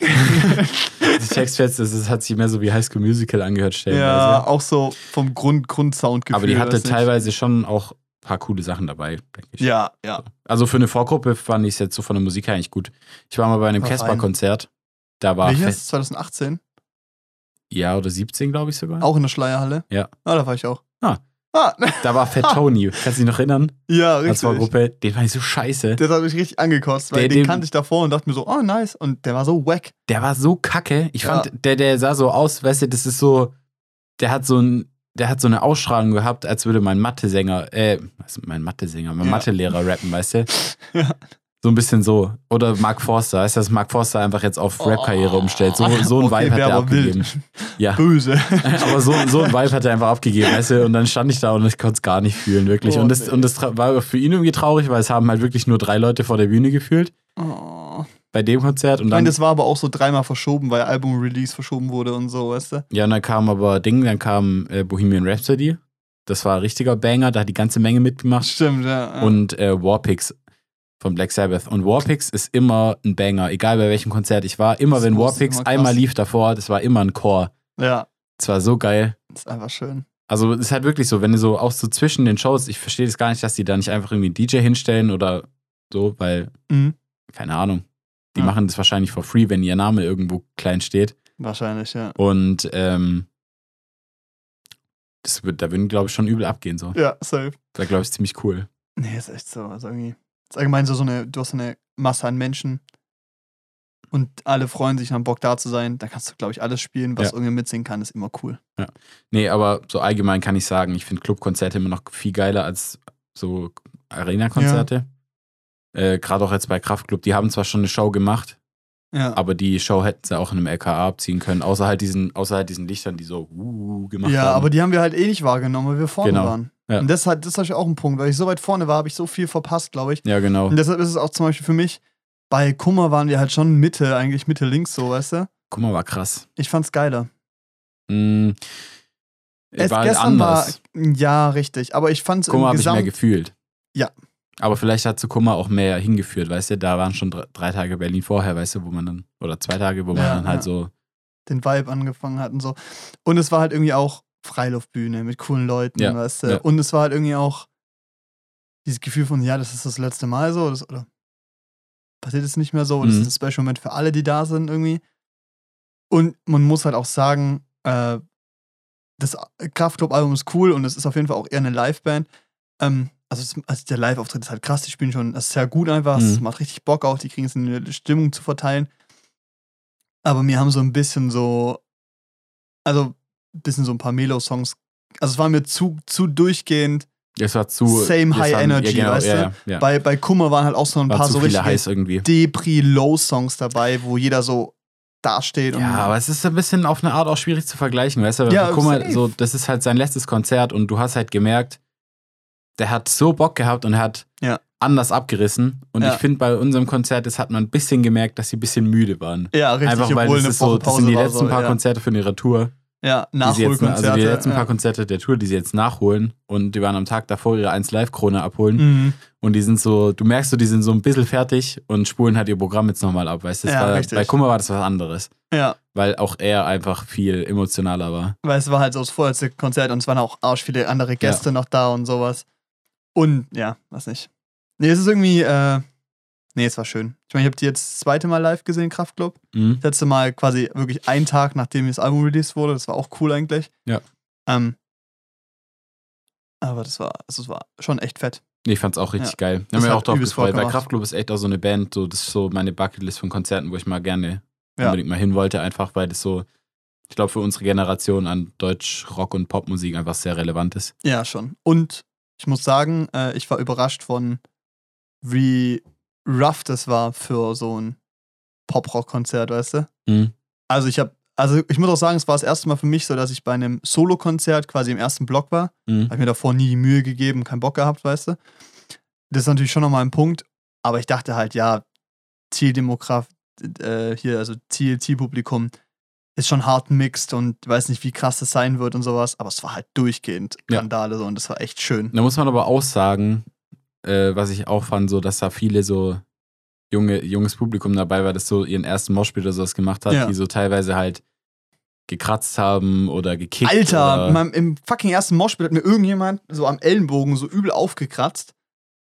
die Textfetzen es hat sich mehr so wie High School Musical angehört stellenweise. ja, auch so vom Grund, Grundsoundgefühl. Aber die hatte teilweise schon auch paar coole Sachen dabei, denke ich. Ja, ja. Also für eine Vorgruppe fand ich es jetzt so von der Musik her eigentlich gut. Ich war mal bei einem. Casper-Konzert. Da war Welches? Fest, 2018? ja oder 17, glaube ich sogar. Auch in der Schleierhalle? Ja. Ah, da war ich auch. Ah. Ah, Da war Fat Tony. Kannst du dich noch erinnern? ja, Als richtig. Vorgruppe. Den fand ich so scheiße. Das hat mich richtig angekotzt, weil Der- den den- kannte ich davor und dachte mir so, oh nice. Und der war so wack. Der war so kacke. Ich Ja. fand, der, der sah so aus, weißt du, das ist so, der hat so ein, der hat so eine Ausstrahlung gehabt, als würde mein Mathe-Sänger, äh, was, mein Mathe-Sänger, mein Ja. Mathe-Lehrer rappen, weißt du? Ja. So ein bisschen so. Oder Mark Forster. Heißt, dass Mark Forster einfach jetzt auf Rap-Karriere umstellt. So, so ein Okay, Vibe hat er abgegeben. wild. Ja. Böse. Aber so, so ein Vibe hat er einfach abgegeben, weißt du? Und dann stand ich da und ich konnte es gar nicht fühlen, wirklich. Oh, und das, nee. und das war für ihn irgendwie traurig, weil es haben halt wirklich nur drei Leute vor der Bühne gefühlt Oh. Bei dem Konzert. Und Ich meine, das war aber auch so dreimal verschoben, weil Album-Release verschoben wurde und so, weißt du? ja, und dann kam aber Ding, dann kam äh, Bohemian Rhapsody. Das war ein richtiger Banger, da hat die ganze Menge mitgemacht. Stimmt, ja. ja. Und äh, Warpix von Black Sabbath. Und Warpix ist immer ein Banger, egal bei welchem Konzert ich war. Immer Das wenn Warpix immer einmal lief davor, das war immer ein Chor. ja, Das war so geil. ist einfach schön. Also es ist halt wirklich so, wenn du so auch so zwischen den Shows, ich verstehe das gar nicht, dass die da nicht einfach irgendwie einen DJ hinstellen oder so, weil, Mhm. keine Ahnung, die Ja. machen das wahrscheinlich for free, wenn ihr Name irgendwo klein steht. Wahrscheinlich, ja. Und ähm, das wird, da würden, glaube ich, schon übel abgehen. So. Ja, safe. War, glaube ich, ziemlich cool. Nee, ist echt so. Also irgendwie. Ist allgemein so, so eine, du hast so eine Masse an Menschen und alle freuen sich und haben Bock da zu sein. Da kannst du, glaube ich, alles spielen, was Ja. irgendwie mitsingen kann, ist immer cool. Nee, aber so allgemein kann ich sagen, ich finde Clubkonzerte immer noch viel geiler als so Arena-Konzerte. Äh, Gerade auch jetzt bei Kraftklub, die haben zwar schon eine Show gemacht, Ja. aber die Show hätten sie auch in einem LKA abziehen können, außer halt diesen, außer halt diesen Lichtern, die so uh, gemacht ja, haben. aber die haben wir halt eh nicht wahrgenommen, weil wir vorne Genau. waren. Ja. Und das, hat, das ist auch ein Punkt, weil ich so weit vorne war, habe ich so viel verpasst, glaube ich. ja, genau. Und deshalb ist es auch zum Beispiel für mich, bei Kummer waren wir halt schon Mitte, eigentlich Mitte links so, weißt du? Mal, war krass. Ich fand's geiler. Mm, Es, war gestern anders. war, ja, richtig, aber ich fand's Kummer im habe ich mehr Gesamt, gefühlt. Ja. Aber vielleicht hat zu Kummer auch mehr hingeführt, weißt du? Da waren schon drei, Tage Berlin vorher, weißt du, wo man dann, oder zwei Tage, wo man Ja, dann halt ja. so, den Vibe angefangen hat und so. Und es war halt irgendwie auch Freiluftbühne mit coolen Leuten, Ja, weißt du? Und es war halt irgendwie auch dieses Gefühl von, ja, das ist das letzte Mal so, das, oder passiert es nicht mehr so, das Mhm. ist ein Special Moment für alle, die da sind irgendwie. Und man muss halt auch sagen, äh, das Kraftclub-Album ist cool und es ist auf jeden Fall auch eher eine Liveband. Ähm, also, es- also der Live-Auftritt ist halt krass, die spielen schon, das ist sehr gut einfach, es Mhm. macht richtig Bock auch, die kriegen es in eine Stimmung zu verteilen. Aber mir haben so ein bisschen so, also ein bisschen so ein paar Melo-Songs, also es war mir zu, zu durchgehend. es war zu. Same es High waren- Energy, ja, genau, weißt ja, du? Ja. Bei, bei Kummer waren halt auch so ein war paar so richtige irgendwie. Depri-Low-Songs dabei, wo jeder so dasteht. Ja, aber es ist ein bisschen auf eine Art auch schwierig zu vergleichen, weißt du? Ja, safe. so, das ist halt sein letztes Konzert und du hast halt gemerkt, der hat so Bock gehabt und hat Ja. anders abgerissen. Und Ja. ich finde, bei unserem Konzert, das hat man ein bisschen gemerkt, dass sie ein bisschen müde waren. ja, richtig, Einfach weil das ist so, das sind die letzten so, paar ja. Konzerte von ihrer Tour. Ja, jetzt, Nachholkonzerte. also die letzten ja. paar Konzerte der Tour, die sie jetzt nachholen und die waren am Tag davor ihre 1 Live-Krone abholen. Mhm. Und die sind so, du merkst so, die sind so ein bisschen fertig und spulen halt ihr Programm jetzt nochmal ab, weißt du? Ja. Bei Kummer war das was anderes, Ja, weil auch er einfach viel emotionaler war. weil es war halt so das vorletzte Konzert und es waren auch arsch viele andere Gäste noch da und sowas. Und ja, was nicht. Nee, es ist irgendwie, äh, nee, es war schön. Ich meine, ich habe die jetzt das zweite Mal live gesehen, Kraftclub. Mhm. Das letzte Mal quasi wirklich einen Tag, nachdem das Album released wurde. Das war auch cool eigentlich. Ja. Ähm, aber das war, also es war schon echt fett. Ich fand's auch richtig Ja. geil. Ich Das habe mir hat auch drauf gefreut, weil gemacht. Kraftklub ist echt auch so eine Band, so, das ist so meine Bucketlist von Konzerten, wo ich mal gerne Ja. unbedingt mal hin wollte, einfach weil das so, ich glaube, für unsere Generation an Deutsch, Rock und Popmusik einfach sehr relevant ist. Ja, schon. Und ich muss sagen, äh, ich war überrascht von, wie rough das war für so ein Pop-Rock-Konzert, weißt du? Mhm. Also ich habe, also ich muss auch sagen, es war das erste Mal für mich so, dass ich bei einem Solo-Konzert quasi im ersten Block war. Mhm. Habe ich mir davor nie die Mühe gegeben, keinen Bock gehabt, weißt du? Das ist natürlich schon nochmal ein Punkt, aber ich dachte halt, ja, Zieldemograf, äh, hier, also Ziel, Zielpublikum ist schon hart mixed und weiß nicht, wie krass das sein wird und sowas, aber es war halt durchgehend. Skandale so und das war echt schön. Da muss man aber auch sagen, äh, was ich auch fand, so, dass da viele so junge, junges Publikum dabei war, das so ihren ersten Moshpit oder sowas gemacht hat, Ja. die so teilweise halt gekratzt haben oder gekickt. Alter, oder, in meinem, im fucking ersten Moshpit hat mir irgendjemand so am Ellenbogen so übel aufgekratzt,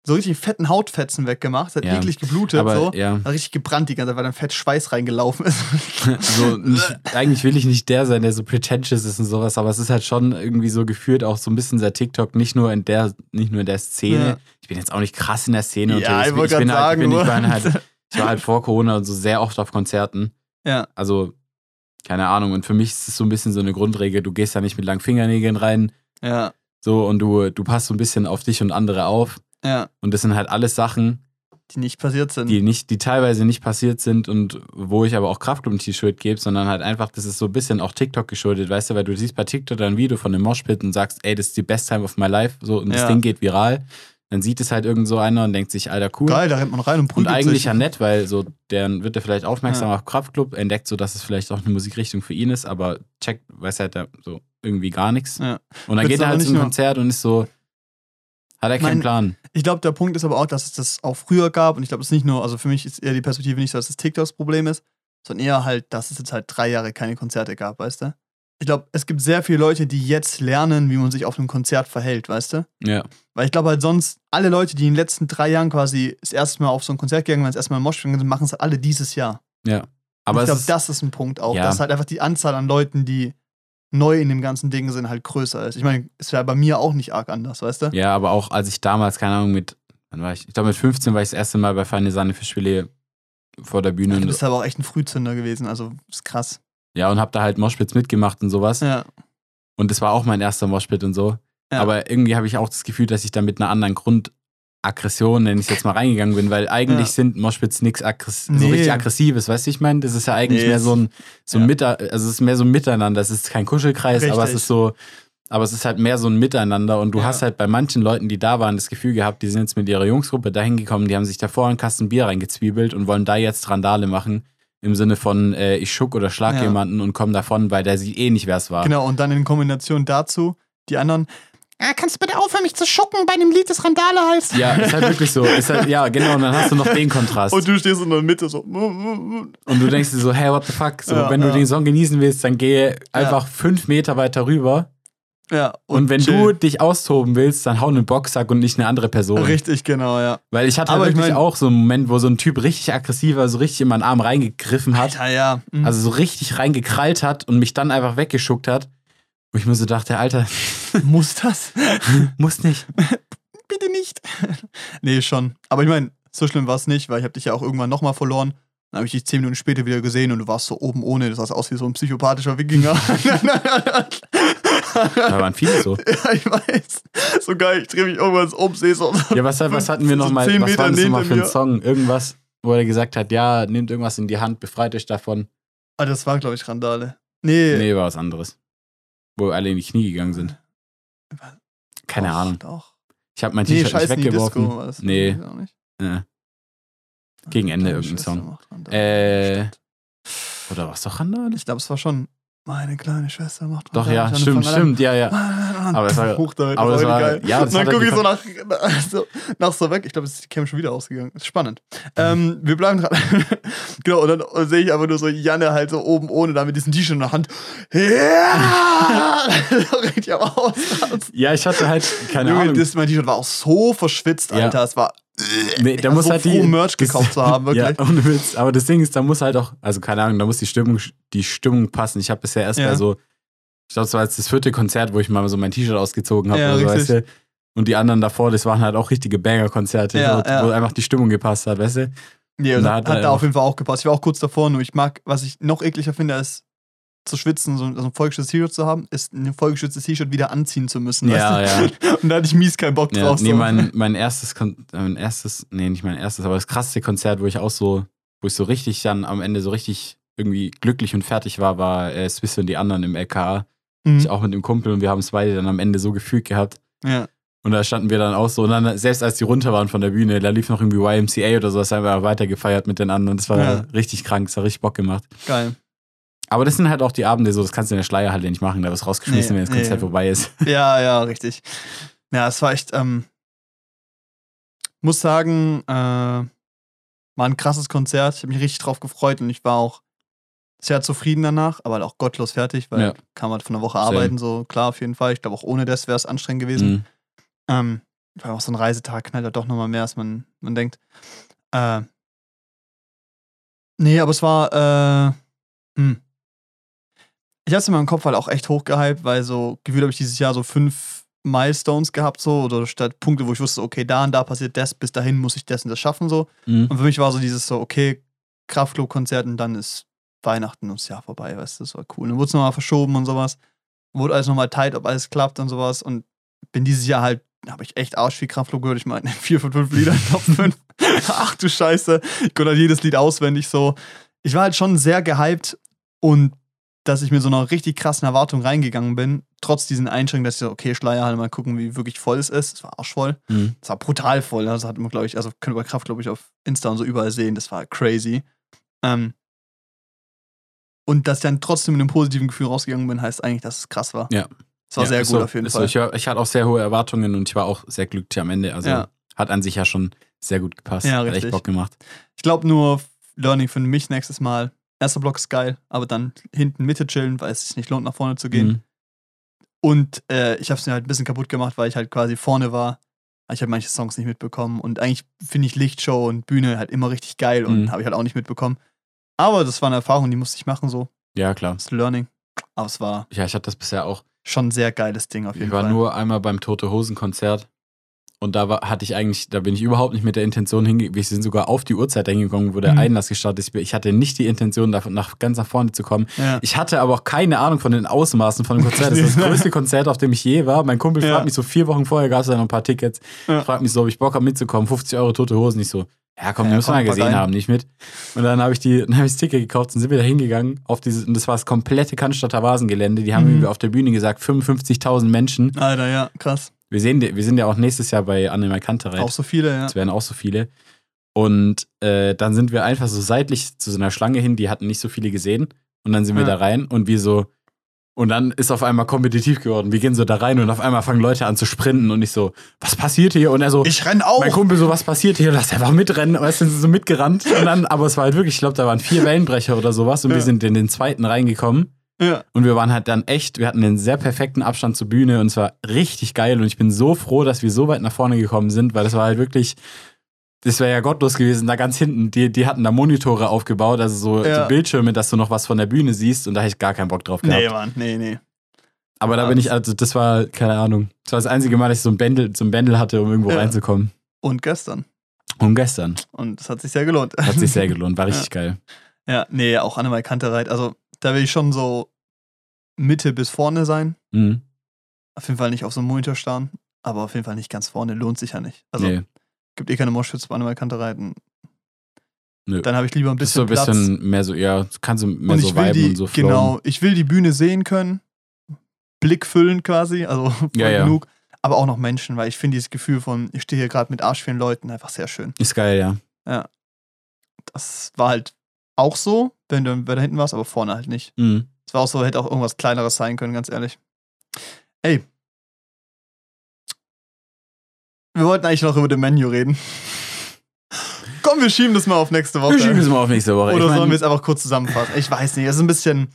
so richtig fetten Hautfetzen weggemacht, hat Ja, eklig geblutet, aber so. ja. Hat richtig gebrannt die ganze Zeit, weil dann fett Schweiß reingelaufen ist. so nicht, eigentlich will ich nicht der sein, der so pretentious ist und sowas, aber es ist halt schon irgendwie so geführt, auch so ein bisschen seit TikTok, nicht nur in der, nicht nur in der Szene. Ja. Ich bin jetzt auch nicht krass in der Szene Ja, unterwegs. ich wollte bin gerade halt, ich, bin, ich, sagen, war halt, ich war halt vor Corona und so sehr oft auf Konzerten. ja, Also, keine Ahnung. Und für mich ist es so ein bisschen so eine Grundregel, du gehst da nicht mit langen Fingernägeln rein, ja, so und du, du passt so ein bisschen auf dich und andere auf. Ja, Und das sind halt alles Sachen, die nicht passiert sind. die nicht, die teilweise nicht passiert sind und wo ich aber auch Kraftclub ein T-Shirt gebe, sondern halt einfach, das ist so ein bisschen auch TikTok geschuldet, weißt du, weil du siehst bei TikTok ein Video von einem Moshpit und sagst, ey, das ist die best time of my life, so und das Ja. Ding geht viral. Dann sieht es halt irgend so einer und denkt sich, Alter, cool. Geil, da rennt man rein und Und prügelt eigentlich sich. ja nett, weil so, der wird er vielleicht aufmerksam Ja. auf Kraftclub, entdeckt so, dass es vielleicht auch eine Musikrichtung für ihn ist, aber checkt, weiß halt da so irgendwie gar nichts. Ja. Und dann Wird's geht er halt zum Konzert und ist so, hat er keinen Mein- Plan. Ich glaube, der Punkt ist aber auch, dass es das auch früher gab und ich glaube, es ist nicht nur, also für mich ist eher die Perspektive nicht so, dass es TikToks Problem ist, sondern eher halt, dass es jetzt halt drei Jahre keine Konzerte gab, weißt du? Ich glaube, es gibt sehr viele Leute, die jetzt lernen, wie man sich auf einem Konzert verhält, weißt du? Ja. Weil ich glaube halt sonst, alle Leute, die in den letzten drei Jahren quasi das erste Mal auf so ein Konzert gegangen sind, das erste Mal Mosh sind, machen es halt alle dieses Jahr. Ja. Und Aber ich glaube, das ist ein Punkt auch, Ja. dass halt einfach die Anzahl an Leuten, die neu in dem ganzen Ding sind, halt größer ist. Ich meine, es wäre bei mir auch nicht arg anders, weißt du? Ja, aber auch als ich damals, keine Ahnung, mit, wann war ich? Ich glaube, mit 15 war ich das erste Mal bei Feine Sahne Fischfilet vor der Bühne. Du bist aber auch echt ein Frühzünder gewesen, also ist krass. ja, und hab da halt Moshpits mitgemacht und sowas. Ja. Und das war auch mein erster Moshpit und so. Ja. Aber irgendwie habe ich auch das Gefühl, dass ich da mit einer anderen Grundaggression, nenne ich jetzt mal, reingegangen bin, weil eigentlich Ja. sind Moshpits nichts aggress so Nee. richtig Aggressives, weißt du, ich meine? Das ist ja eigentlich Nee, mehr so ein, so ein ja. Miter, also es ist mehr so ein Miteinander. Es ist kein Kuschelkreis, aber es Richtig. ist so, aber es ist halt mehr so ein Miteinander und du Ja. hast halt bei manchen Leuten, die da waren, das Gefühl gehabt, die sind jetzt mit ihrer Jungsgruppe dahin gekommen, die haben sich davor einen Kasten Bier reingezwiebelt und wollen da jetzt Randale machen. Im Sinne von, äh, ich schuck oder schlag Ja. jemanden und komm davon, weil der sieht eh nicht, wer es war. Genau, und dann in Kombination dazu, die anderen, ah, kannst du bitte aufhören, mich zu schucken bei dem Lied, das Randale heißt? Ja, ist halt wirklich so. Ist halt, ja, genau, und dann hast du noch den Kontrast. Und du stehst in der Mitte so. Und du denkst dir so, hey, what the fuck? So, Ja, wenn du ja. den Song genießen willst, dann gehe einfach fünf Meter weiter rüber. Ja, Und, wenn chill. du dich austoben willst, dann hau einen Boxsack und nicht eine andere Person. Richtig, genau, ja. Weil ich hatte Aber halt ich wirklich mein- auch so einen Moment, wo so ein Typ richtig aggressiver, so richtig in meinen Arm reingegriffen hat. Alter, ja. Mhm. Also so richtig reingekrallt hat und mich dann einfach weggeschuckt hat. Wo ich mir so dachte, Alter, muss das? muss nicht. Bitte nicht. nee, schon. Aber ich meine, so schlimm war es nicht, weil ich habe dich ja auch irgendwann nochmal verloren. Dann habe ich dich zehn Minuten später wieder gesehen und du warst so oben ohne. Das sah aus wie so ein psychopathischer Wikinger. Da waren viele so. ja, ich weiß. So geil, ich drehe mich irgendwann um, sehe so. Ja, was, was hatten wir so nochmal? zehn Was war das nochmal für ein. Song? Irgendwas, wo er gesagt hat, ja, nehmt irgendwas in die Hand, befreit euch davon. Ah, das war, glaube ich, Randale. Nee. Nee, war was anderes. Wo alle in die Knie gegangen sind. Keine Doch, Ahnung. Doch. Ich habe mein Nee, T-Shirt nicht weggeworfen. Disco war das. Nee. Äh. Gegen Ende irgendein Song. Äh. Oder was doch Randale? Ich glaube, es war schon meine kleine Schwester macht Doch, ja, stimmt, stimmt, ja, ja. An. Aber es war- Hoch damit, aber das war geil. ja, das Und dann gucke ich so nach, so nach so weg. Ich glaube, es ist die Cam schon wieder ausgegangen. Ist spannend. Ähm, wir bleiben dran. genau, und dann sehe ich aber nur so Janne halt so oben ohne, da mit diesem T-Shirt in der Hand. Ja! am Ausrasten. Ja, ich hatte halt, keine Ahnung. das, mein T-Shirt war auch so verschwitzt, Ja. Alter. Es war. Nee, da muss so halt froh, die Merch gekauft zu haben, wirklich. Ja, ohne Witz. Aber das Ding ist, da muss halt auch, also keine Ahnung, da muss die Stimmung, die Stimmung passen. Ich habe bisher erst Ja. bei so, ich glaube, es war jetzt das vierte Konzert, wo ich mal so mein T-Shirt ausgezogen habe. Ja, oder so, weißt du? Und die anderen davor, das waren halt auch richtige Banger-Konzerte, Ja, wo, ja. wo einfach die Stimmung gepasst hat, weißt du? Nee, Und da hat, hat da auf jeden Fall auch gepasst. Ich war auch kurz davor, nur ich mag, was ich noch ekliger finde, ist zu schwitzen, so ein, so ein vollgeschütztes T-Shirt zu haben, ist ein vollgeschütztes T-Shirt wieder anziehen zu müssen. Ja, weißt du? Und da hatte ich mies keinen Bock Ja, drauf. nee, so. mein, mein erstes, Kon äh, mein erstes, nee, nicht mein erstes, aber das krasseste Konzert, wo ich auch so, wo ich so richtig dann am Ende so richtig irgendwie glücklich und fertig war, war äh, Swiss und die anderen im LKA. Mhm. Ich auch mit dem Kumpel und wir haben es beide dann am Ende so gefühlt gehabt. Ja. Und da standen wir dann auch so, und dann, selbst als die runter waren von der Bühne, da lief noch irgendwie YMCA oder so, das haben wir weiter gefeiert mit den anderen. Das war Ja. richtig krank, das hat richtig Bock gemacht. Geil. Aber das sind halt auch die Abende so, das kannst du in der Schleierhalle nicht machen, da wirst du rausgeschmissen, Nee, wenn das nee. Konzert vorbei ist. Ja, ja, richtig. Ja, es war echt, ähm, muss sagen, äh, war ein krasses Konzert. Ich habe mich richtig drauf gefreut und ich war auch sehr zufrieden danach, aber halt auch gottlos fertig, weil Ja. kam halt von der Woche Same. arbeiten, so klar, auf jeden Fall. Ich glaube, auch ohne das wäre es anstrengend gewesen. Mhm. Ähm, weil auch so ein Reisetag knallt ja doch nochmal mehr, als man, man denkt. Äh, nee, aber es war, äh, hm. Ich hab's in meinem Kopf halt auch echt hochgehypt, weil so, gefühlt habe ich dieses Jahr so fünf Milestones gehabt, so, oder statt Punkte, wo ich wusste, okay, da und da passiert das, bis dahin muss ich das und das schaffen, so. Mhm. Und für mich war so dieses so, okay, Kraftclub-Konzert und dann ist Weihnachten und das Jahr vorbei, weißt du, das war cool. Dann wurde es nochmal verschoben und sowas. Wurde alles nochmal tight, ob alles klappt und sowas. Und bin dieses Jahr halt habe ich echt arsch viel Kraftclub gehört. Ich meine, 4 von 5 Liedern, Top 5. Ach du Scheiße. Ich konnte halt jedes Lied auswendig so. Ich war halt schon sehr gehypt und dass ich mit so einer richtig krassen Erwartung reingegangen bin, trotz diesen Einschränkungen, dass ich so, okay, Schleierhalle, mal gucken, wie wirklich voll es ist. Es war arschvoll. Mhm. Es war brutal voll. Das hat man, glaube ich, also können wir Kraft, glaube ich, auf Insta und so überall sehen. Das war crazy. Ähm, und dass ich dann trotzdem mit einem positiven Gefühl rausgegangen bin, heißt eigentlich, dass es krass war. Ja. Es war Ja, sehr gut so, auf jeden Fall. So. Ich, war- ich hatte auch sehr hohe Erwartungen und ich war auch sehr glücklich am Ende. Also Ja. hat an sich ja schon sehr gut gepasst. Ja, hat richtig. echt Bock gemacht. Ich glaube nur, Learning für mich nächstes Mal. Erster Block ist geil, aber dann hinten Mitte chillen, weil es sich nicht lohnt, nach vorne zu gehen. Mhm. Und äh, ich habe es mir halt ein bisschen kaputt gemacht, weil ich halt quasi vorne war. Ich habe manche Songs nicht mitbekommen. Und eigentlich finde ich Lichtshow und Bühne halt immer richtig geil und Mhm. habe ich halt auch nicht mitbekommen. Aber das war eine Erfahrung, die musste ich machen, so. Ja, klar. Das Learning. Aber es war Ja, ich hatte das bisher auch. schon ein sehr geiles Ding auf jeden Ich war Fall. nur einmal beim Tote Hosen Konzert und da war, hatte ich eigentlich, da bin ich überhaupt nicht mit der Intention hingegangen. Wir sind sogar auf die Uhrzeit hingegangen, wo der Mhm. Einlass gestartet ist. Ich hatte nicht die Intention, davon nach, ganz nach vorne zu kommen. ja. Ich hatte aber auch keine Ahnung von den Ausmaßen von dem Konzert. Das ist das größte Konzert, auf dem ich je war. Mein Kumpel Ja. fragt mich so vier Wochen vorher, gab es da noch ein paar Tickets. Ja. Fragt mich so, ob ich Bock habe mitzukommen. 50 Euro tote Hosen. Ich so, ja komm, Ja, die müssen wir ja gesehen pack ein. haben, nicht mit. Und dann habe ich die, dann habe ich das Ticket gekauft und sind wir da hingegangen auf dieses, und das war das komplette Cannstatter Vasengelände. Die haben Mhm. irgendwie auf der Bühne gesagt, 55.000 Menschen. Alter, ja, krass. Wir, sehen, wir sind ja auch nächstes Jahr bei Annemai Kantereit. Auch so viele, ja. Es werden auch so viele. Und äh, dann sind wir einfach so seitlich zu so einer Schlange hin, die hatten nicht so viele gesehen. Und dann sind wir Ja. da rein und wir so, und dann ist auf einmal kompetitiv geworden. Wir gehen so da rein und auf einmal fangen Leute an zu sprinten und ich so, was passiert hier? Und er so, Ich renn auch. mein Kumpel so, was passiert hier? Lass einfach mitrennen. Weißt du, sind so mitgerannt. Und dann, aber es war halt wirklich, ich glaube, da waren vier Wellenbrecher oder sowas und Ja. wir sind in den zweiten reingekommen. Ja. Und wir waren halt dann echt, wir hatten einen sehr perfekten Abstand zur Bühne und es war richtig geil. Und ich bin so froh, dass wir so weit nach vorne gekommen sind, weil das war halt wirklich, das wäre ja gottlos gewesen, da ganz hinten. Die, die hatten da Monitore aufgebaut, also so Ja. die Bildschirme, dass du noch was von der Bühne siehst und da hätte ich gar keinen Bock drauf gehabt. Nee, Mann, nee, nee. Aber da Ja, bin ich, also das war, keine Ahnung, das war das einzige Mal, dass ich so ein Bändel, so ein Bändel hatte, um irgendwo Ja. reinzukommen. Und gestern. Und gestern. Und das hat sich sehr gelohnt. Hat sich sehr gelohnt, war richtig geil. Ja, nee, auch Annemai Kantereit. Also, da will ich schon so Mitte bis vorne sein. Mhm. Auf jeden Fall nicht auf so einem Monitor starren, aber auf jeden Fall nicht ganz vorne. Lohnt sich ja nicht. Also, nee, gibt eh keine Moschwitz bei Annemai Kantereit. nö. Dann habe ich lieber ein das ist so bisschen ein Platz. bisschen mehr so, ja, kannst du mehr und so viben die, und so flowen. genau, ich will die Bühne sehen können. Blick füllen quasi, also Ja, ja. genug. Aber auch noch Menschen, weil ich finde dieses Gefühl von, ich stehe hier gerade mit arschvielen Leuten einfach sehr schön. Ist geil, ja. Das war halt auch so, wenn du wenn du da hinten warst, aber vorne halt nicht. Mhm. Es war auch so, hätte auch irgendwas kleineres sein können, ganz ehrlich. Ey. Wir wollten eigentlich noch über das Menü reden. Komm, wir schieben das mal auf nächste Woche. Wir schieben es mal auf nächste Woche. Oder ich mein, sollen wir es einfach kurz zusammenfassen? Ich weiß nicht, es ist ein bisschen.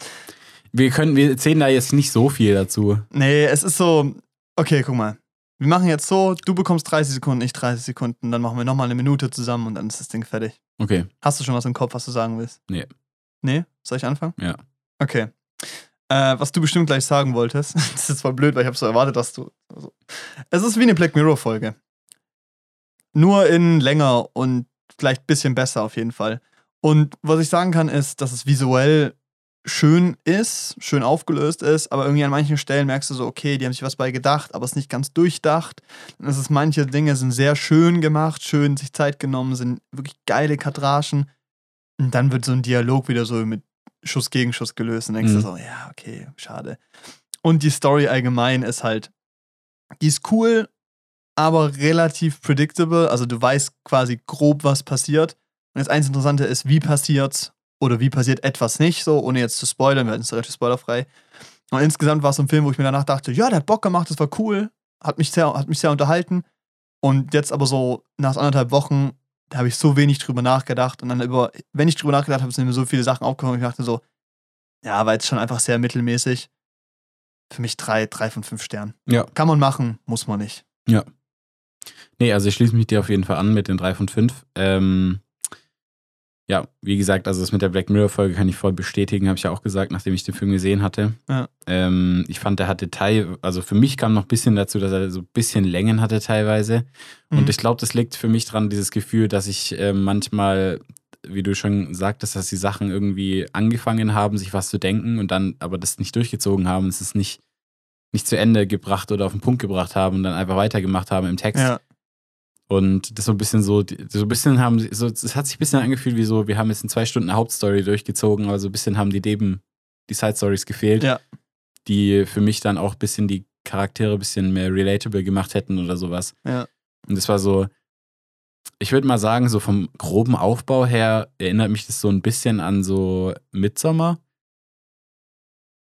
wir können, wir erzählen da jetzt nicht so viel dazu. Nee, es ist so. Okay, guck mal. Wir machen jetzt so, du bekommst 30 Sekunden, ich 30 Sekunden, dann machen wir nochmal eine Minute zusammen und dann ist das Ding fertig. Okay. Hast du schon was im Kopf, was du sagen willst? Nee. Nee? Soll ich anfangen? Ja. Okay. Äh, was du bestimmt gleich sagen wolltest, das ist zwar blöd, weil ich habe so erwartet, dass du. Also, es ist wie eine Black Mirror-Folge. Nur in länger und vielleicht ein bisschen besser auf jeden Fall. Und was ich sagen kann, ist, dass es visuell schön ist, schön aufgelöst ist, aber irgendwie an manchen Stellen merkst du so, okay, die haben sich was bei gedacht, aber es ist nicht ganz durchdacht. Dann ist es, manche Dinge sind sehr schön gemacht, schön sich Zeit genommen, sind wirklich geile Kadragen. Und dann wird so ein Dialog wieder so mit Schuss gegen Schuss gelöst und denkst Mhm. du so, ja, okay, schade. Und die Story allgemein ist halt, die ist cool, aber relativ predictable. Also du weißt quasi grob, was passiert. Und das eins Interessante ist, wie passiert's oder wie passiert etwas nicht, so, ohne jetzt zu spoilern, wir hatten es relativ spoilerfrei. Und insgesamt war es so ein Film, wo ich mir danach dachte, ja, der hat Bock gemacht, das war cool, hat mich sehr, hat mich sehr unterhalten. Und jetzt aber so nach anderthalb Wochen, da habe ich so wenig drüber nachgedacht. Und dann über, wenn ich drüber nachgedacht habe, sind mir so viele Sachen aufgekommen. Ich dachte so, ja, war jetzt schon einfach sehr mittelmäßig. Für mich drei, drei von fünf Sternen. Ja. Kann man machen, muss man nicht. Nee, also ich schließe mich dir auf jeden Fall an mit den drei von fünf. Ähm, ja, wie gesagt, also das mit der Black Mirror-Folge kann ich voll bestätigen, habe ich ja auch gesagt, nachdem ich den Film gesehen hatte. Ja. Ähm, ich fand, der hatte Teil, also für mich kam noch ein bisschen dazu, dass er so ein bisschen Längen hatte teilweise. Und Mhm. ich glaube, das liegt für mich dran, dieses Gefühl, dass ich äh, manchmal, wie du schon sagtest, dass die Sachen irgendwie angefangen haben, sich was zu denken und dann aber das nicht durchgezogen haben. Es ist nicht nicht zu Ende gebracht oder auf den Punkt gebracht haben und dann einfach weitergemacht haben im Text. Ja. Und das so ein bisschen so, so ein bisschen haben, sie- so, es hat sich ein bisschen angefühlt wie so, wir haben jetzt in zwei Stunden eine Hauptstory durchgezogen, aber so ein bisschen haben die Leben, die Side-Stories gefehlt, Ja. die für mich dann auch ein bisschen die Charaktere ein bisschen mehr relatable gemacht hätten oder sowas. Ja. Und das war so, ich würde mal sagen, so vom groben Aufbau her erinnert mich das so ein bisschen an so Midsommer.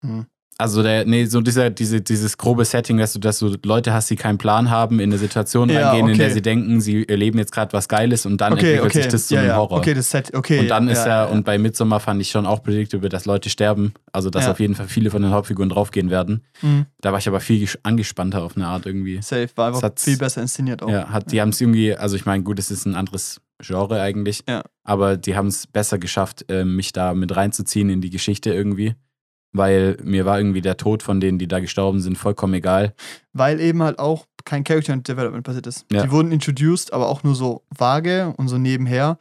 Hm. Also der, nee, so dieser, diese, dieses grobe Setting, dass du, dass du Leute hast, die keinen Plan haben, in eine Situation Ja, reingehen, in der okay. sie denken, sie erleben jetzt gerade was Geiles und dann Okay, entwickelt okay. sich das zu ja, einem. Horror. Okay, das Set, okay. und dann ja, ist ja, und bei Midsommar fand ich schon auch predictable, dass Leute sterben. Also, dass auf jeden Fall viele von den Hauptfiguren draufgehen werden. Mhm. Da war ich aber viel angespannter auf eine Art irgendwie. Safe, war einfach viel besser inszeniert auch. Ja, hat, die haben es irgendwie, also ich meine, gut, es ist ein anderes Genre eigentlich. Aber die haben es besser geschafft, äh, mich da mit reinzuziehen in die Geschichte irgendwie. Weil mir war irgendwie der Tod von denen, die da gestorben sind, vollkommen egal. Weil eben halt auch kein Character Development passiert ist. Ja. Die wurden introduced, aber auch nur so vage und so nebenher.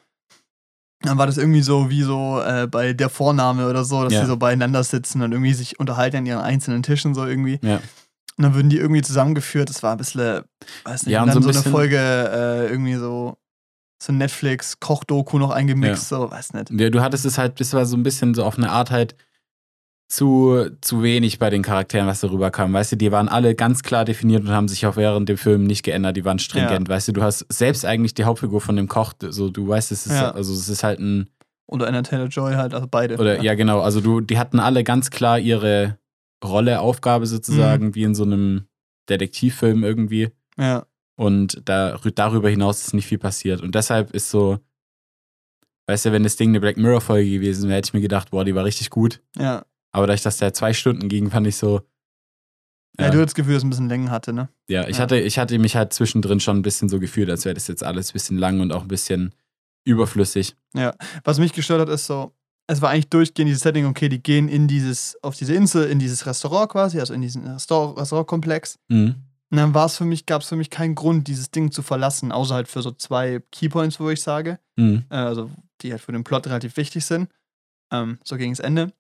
Dann war das irgendwie so wie so äh, bei der Vorname oder so, dass Ja. die so beieinander sitzen und irgendwie sich unterhalten an ihren einzelnen Tischen so irgendwie. Ja. Und dann würden die irgendwie zusammengeführt. Das war ein bisschen, weiß nicht, Ja, und dann so so, ein eine Folge äh, irgendwie so, so Netflix-Kochdoku noch eingemixt, so, weiß nicht. Ja, du hattest es halt, das war so ein bisschen so auf eine Art halt zu, zu wenig bei den Charakteren, was darüber kam. Weißt du, die waren alle ganz klar definiert und haben sich auch während dem Film nicht geändert. Die waren stringent. Weißt du, du hast selbst eigentlich die Hauptfigur von dem Koch, so du weißt, es ist, Ja. also es ist halt ein, Oder Anna Taylor Joy halt, also beide. oder ja, genau, also du, die hatten alle ganz klar ihre Rolle, Aufgabe Mhm. sozusagen, wie in so einem Detektivfilm irgendwie. ja. Und da, darüber hinaus ist nicht viel passiert. Und deshalb ist so, weißt du, wenn das Ding eine Black Mirror-Folge gewesen wäre, hätte ich mir gedacht, boah, die war richtig gut. ja. Aber dadurch, dass der zwei Stunden ging, fand ich so. Ja, Ja, du hattest das Gefühl, dass es ein bisschen Längen hatte, ne? ja, ich, ja. Hatte, ich hatte mich halt zwischendrin schon ein bisschen so gefühlt, als wäre das jetzt alles ein bisschen lang und auch ein bisschen überflüssig. Was mich gestört hat, ist so, es war eigentlich durchgehend dieses Setting, okay, die gehen in dieses, auf diese Insel, in dieses Restaurant quasi, also in diesen Restaurant, Restaurantkomplex. Mhm. Und dann war es für mich, gab es für mich keinen Grund, dieses Ding zu verlassen, außer halt für so zwei Keypoints, wo ich sage, Mhm. äh, also die halt für den Plot relativ wichtig sind, ähm, so gegen das Ende.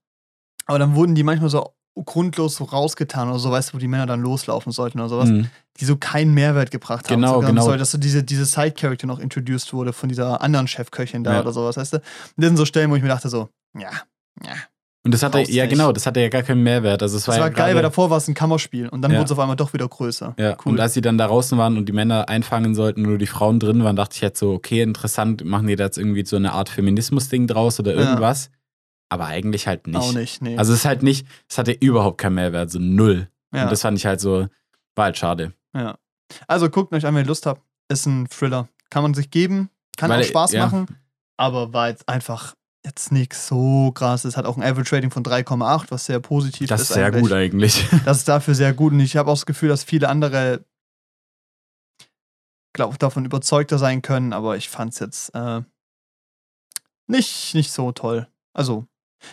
Aber dann wurden die manchmal so grundlos so rausgetan oder so, weißt du, wo die Männer dann loslaufen sollten oder sowas, Mhm. die so keinen Mehrwert gebracht haben. Genau, sogar. genau. Sorry, dass so diese, diese Side-Character noch introduced wurde von dieser anderen Chefköchin da Ja. oder sowas, weißt du? Und das sind so Stellen, wo ich mir dachte so, ja, ja. Und das hatte, ja nicht. genau, das hatte ja gar keinen Mehrwert. Also es Das war, ja geil, weil davor war es ein Kammerspiel und dann Ja. wurde es auf einmal doch wieder größer. Ja, cool. und als sie dann da draußen waren und die Männer einfangen sollten und nur die Frauen drin waren, dachte ich jetzt so, okay, interessant, machen die da jetzt irgendwie so eine Art Feminismus-Ding draus oder Ja. Aber eigentlich halt nicht. Auch nicht, nee. Also es ist halt nicht, es hatte überhaupt keinen Mehrwert, so null. ja. Und das fand ich halt so, war halt schade. ja. Also guckt euch an, wenn ihr Lust habt. Ist ein Thriller. Kann man sich geben, kann Weil, auch Spaß ja. machen, aber war jetzt einfach jetzt nichts so krasses. Hat auch ein Average Rating von 3,8, was sehr positiv Das ist. ist sehr eigentlich. gut eigentlich. Das ist dafür sehr gut und ich habe auch das Gefühl, dass viele andere glaub, davon überzeugter sein können, aber ich fand es jetzt äh, nicht, nicht so toll. Also,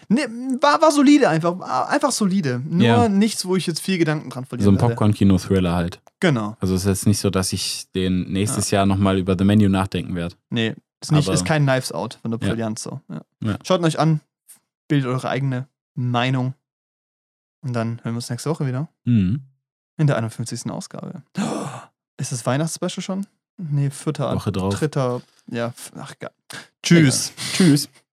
ne, war, war solide einfach, war einfach solide. Nur Ja. nichts, wo ich jetzt viel Gedanken dran so verlieren ein. Popcorn-Kino-Thriller halt. Genau. Also es ist jetzt nicht so, dass ich den nächstes Jahr nochmal über The Menu nachdenken werde. Nee, ist, nicht, Aber- ist kein Knives Out von der Ja. Brillanz so. Ja. Ja. Schaut ihn euch an, bildet eure eigene Meinung und dann hören wir uns nächste Woche wieder Mhm. in der 51. Ausgabe. Ist das Weihnachtsspecial schon? Nee, vierter, Woche drauf. dritter, ja, f- ach, egal. Tschüss. Tschüss.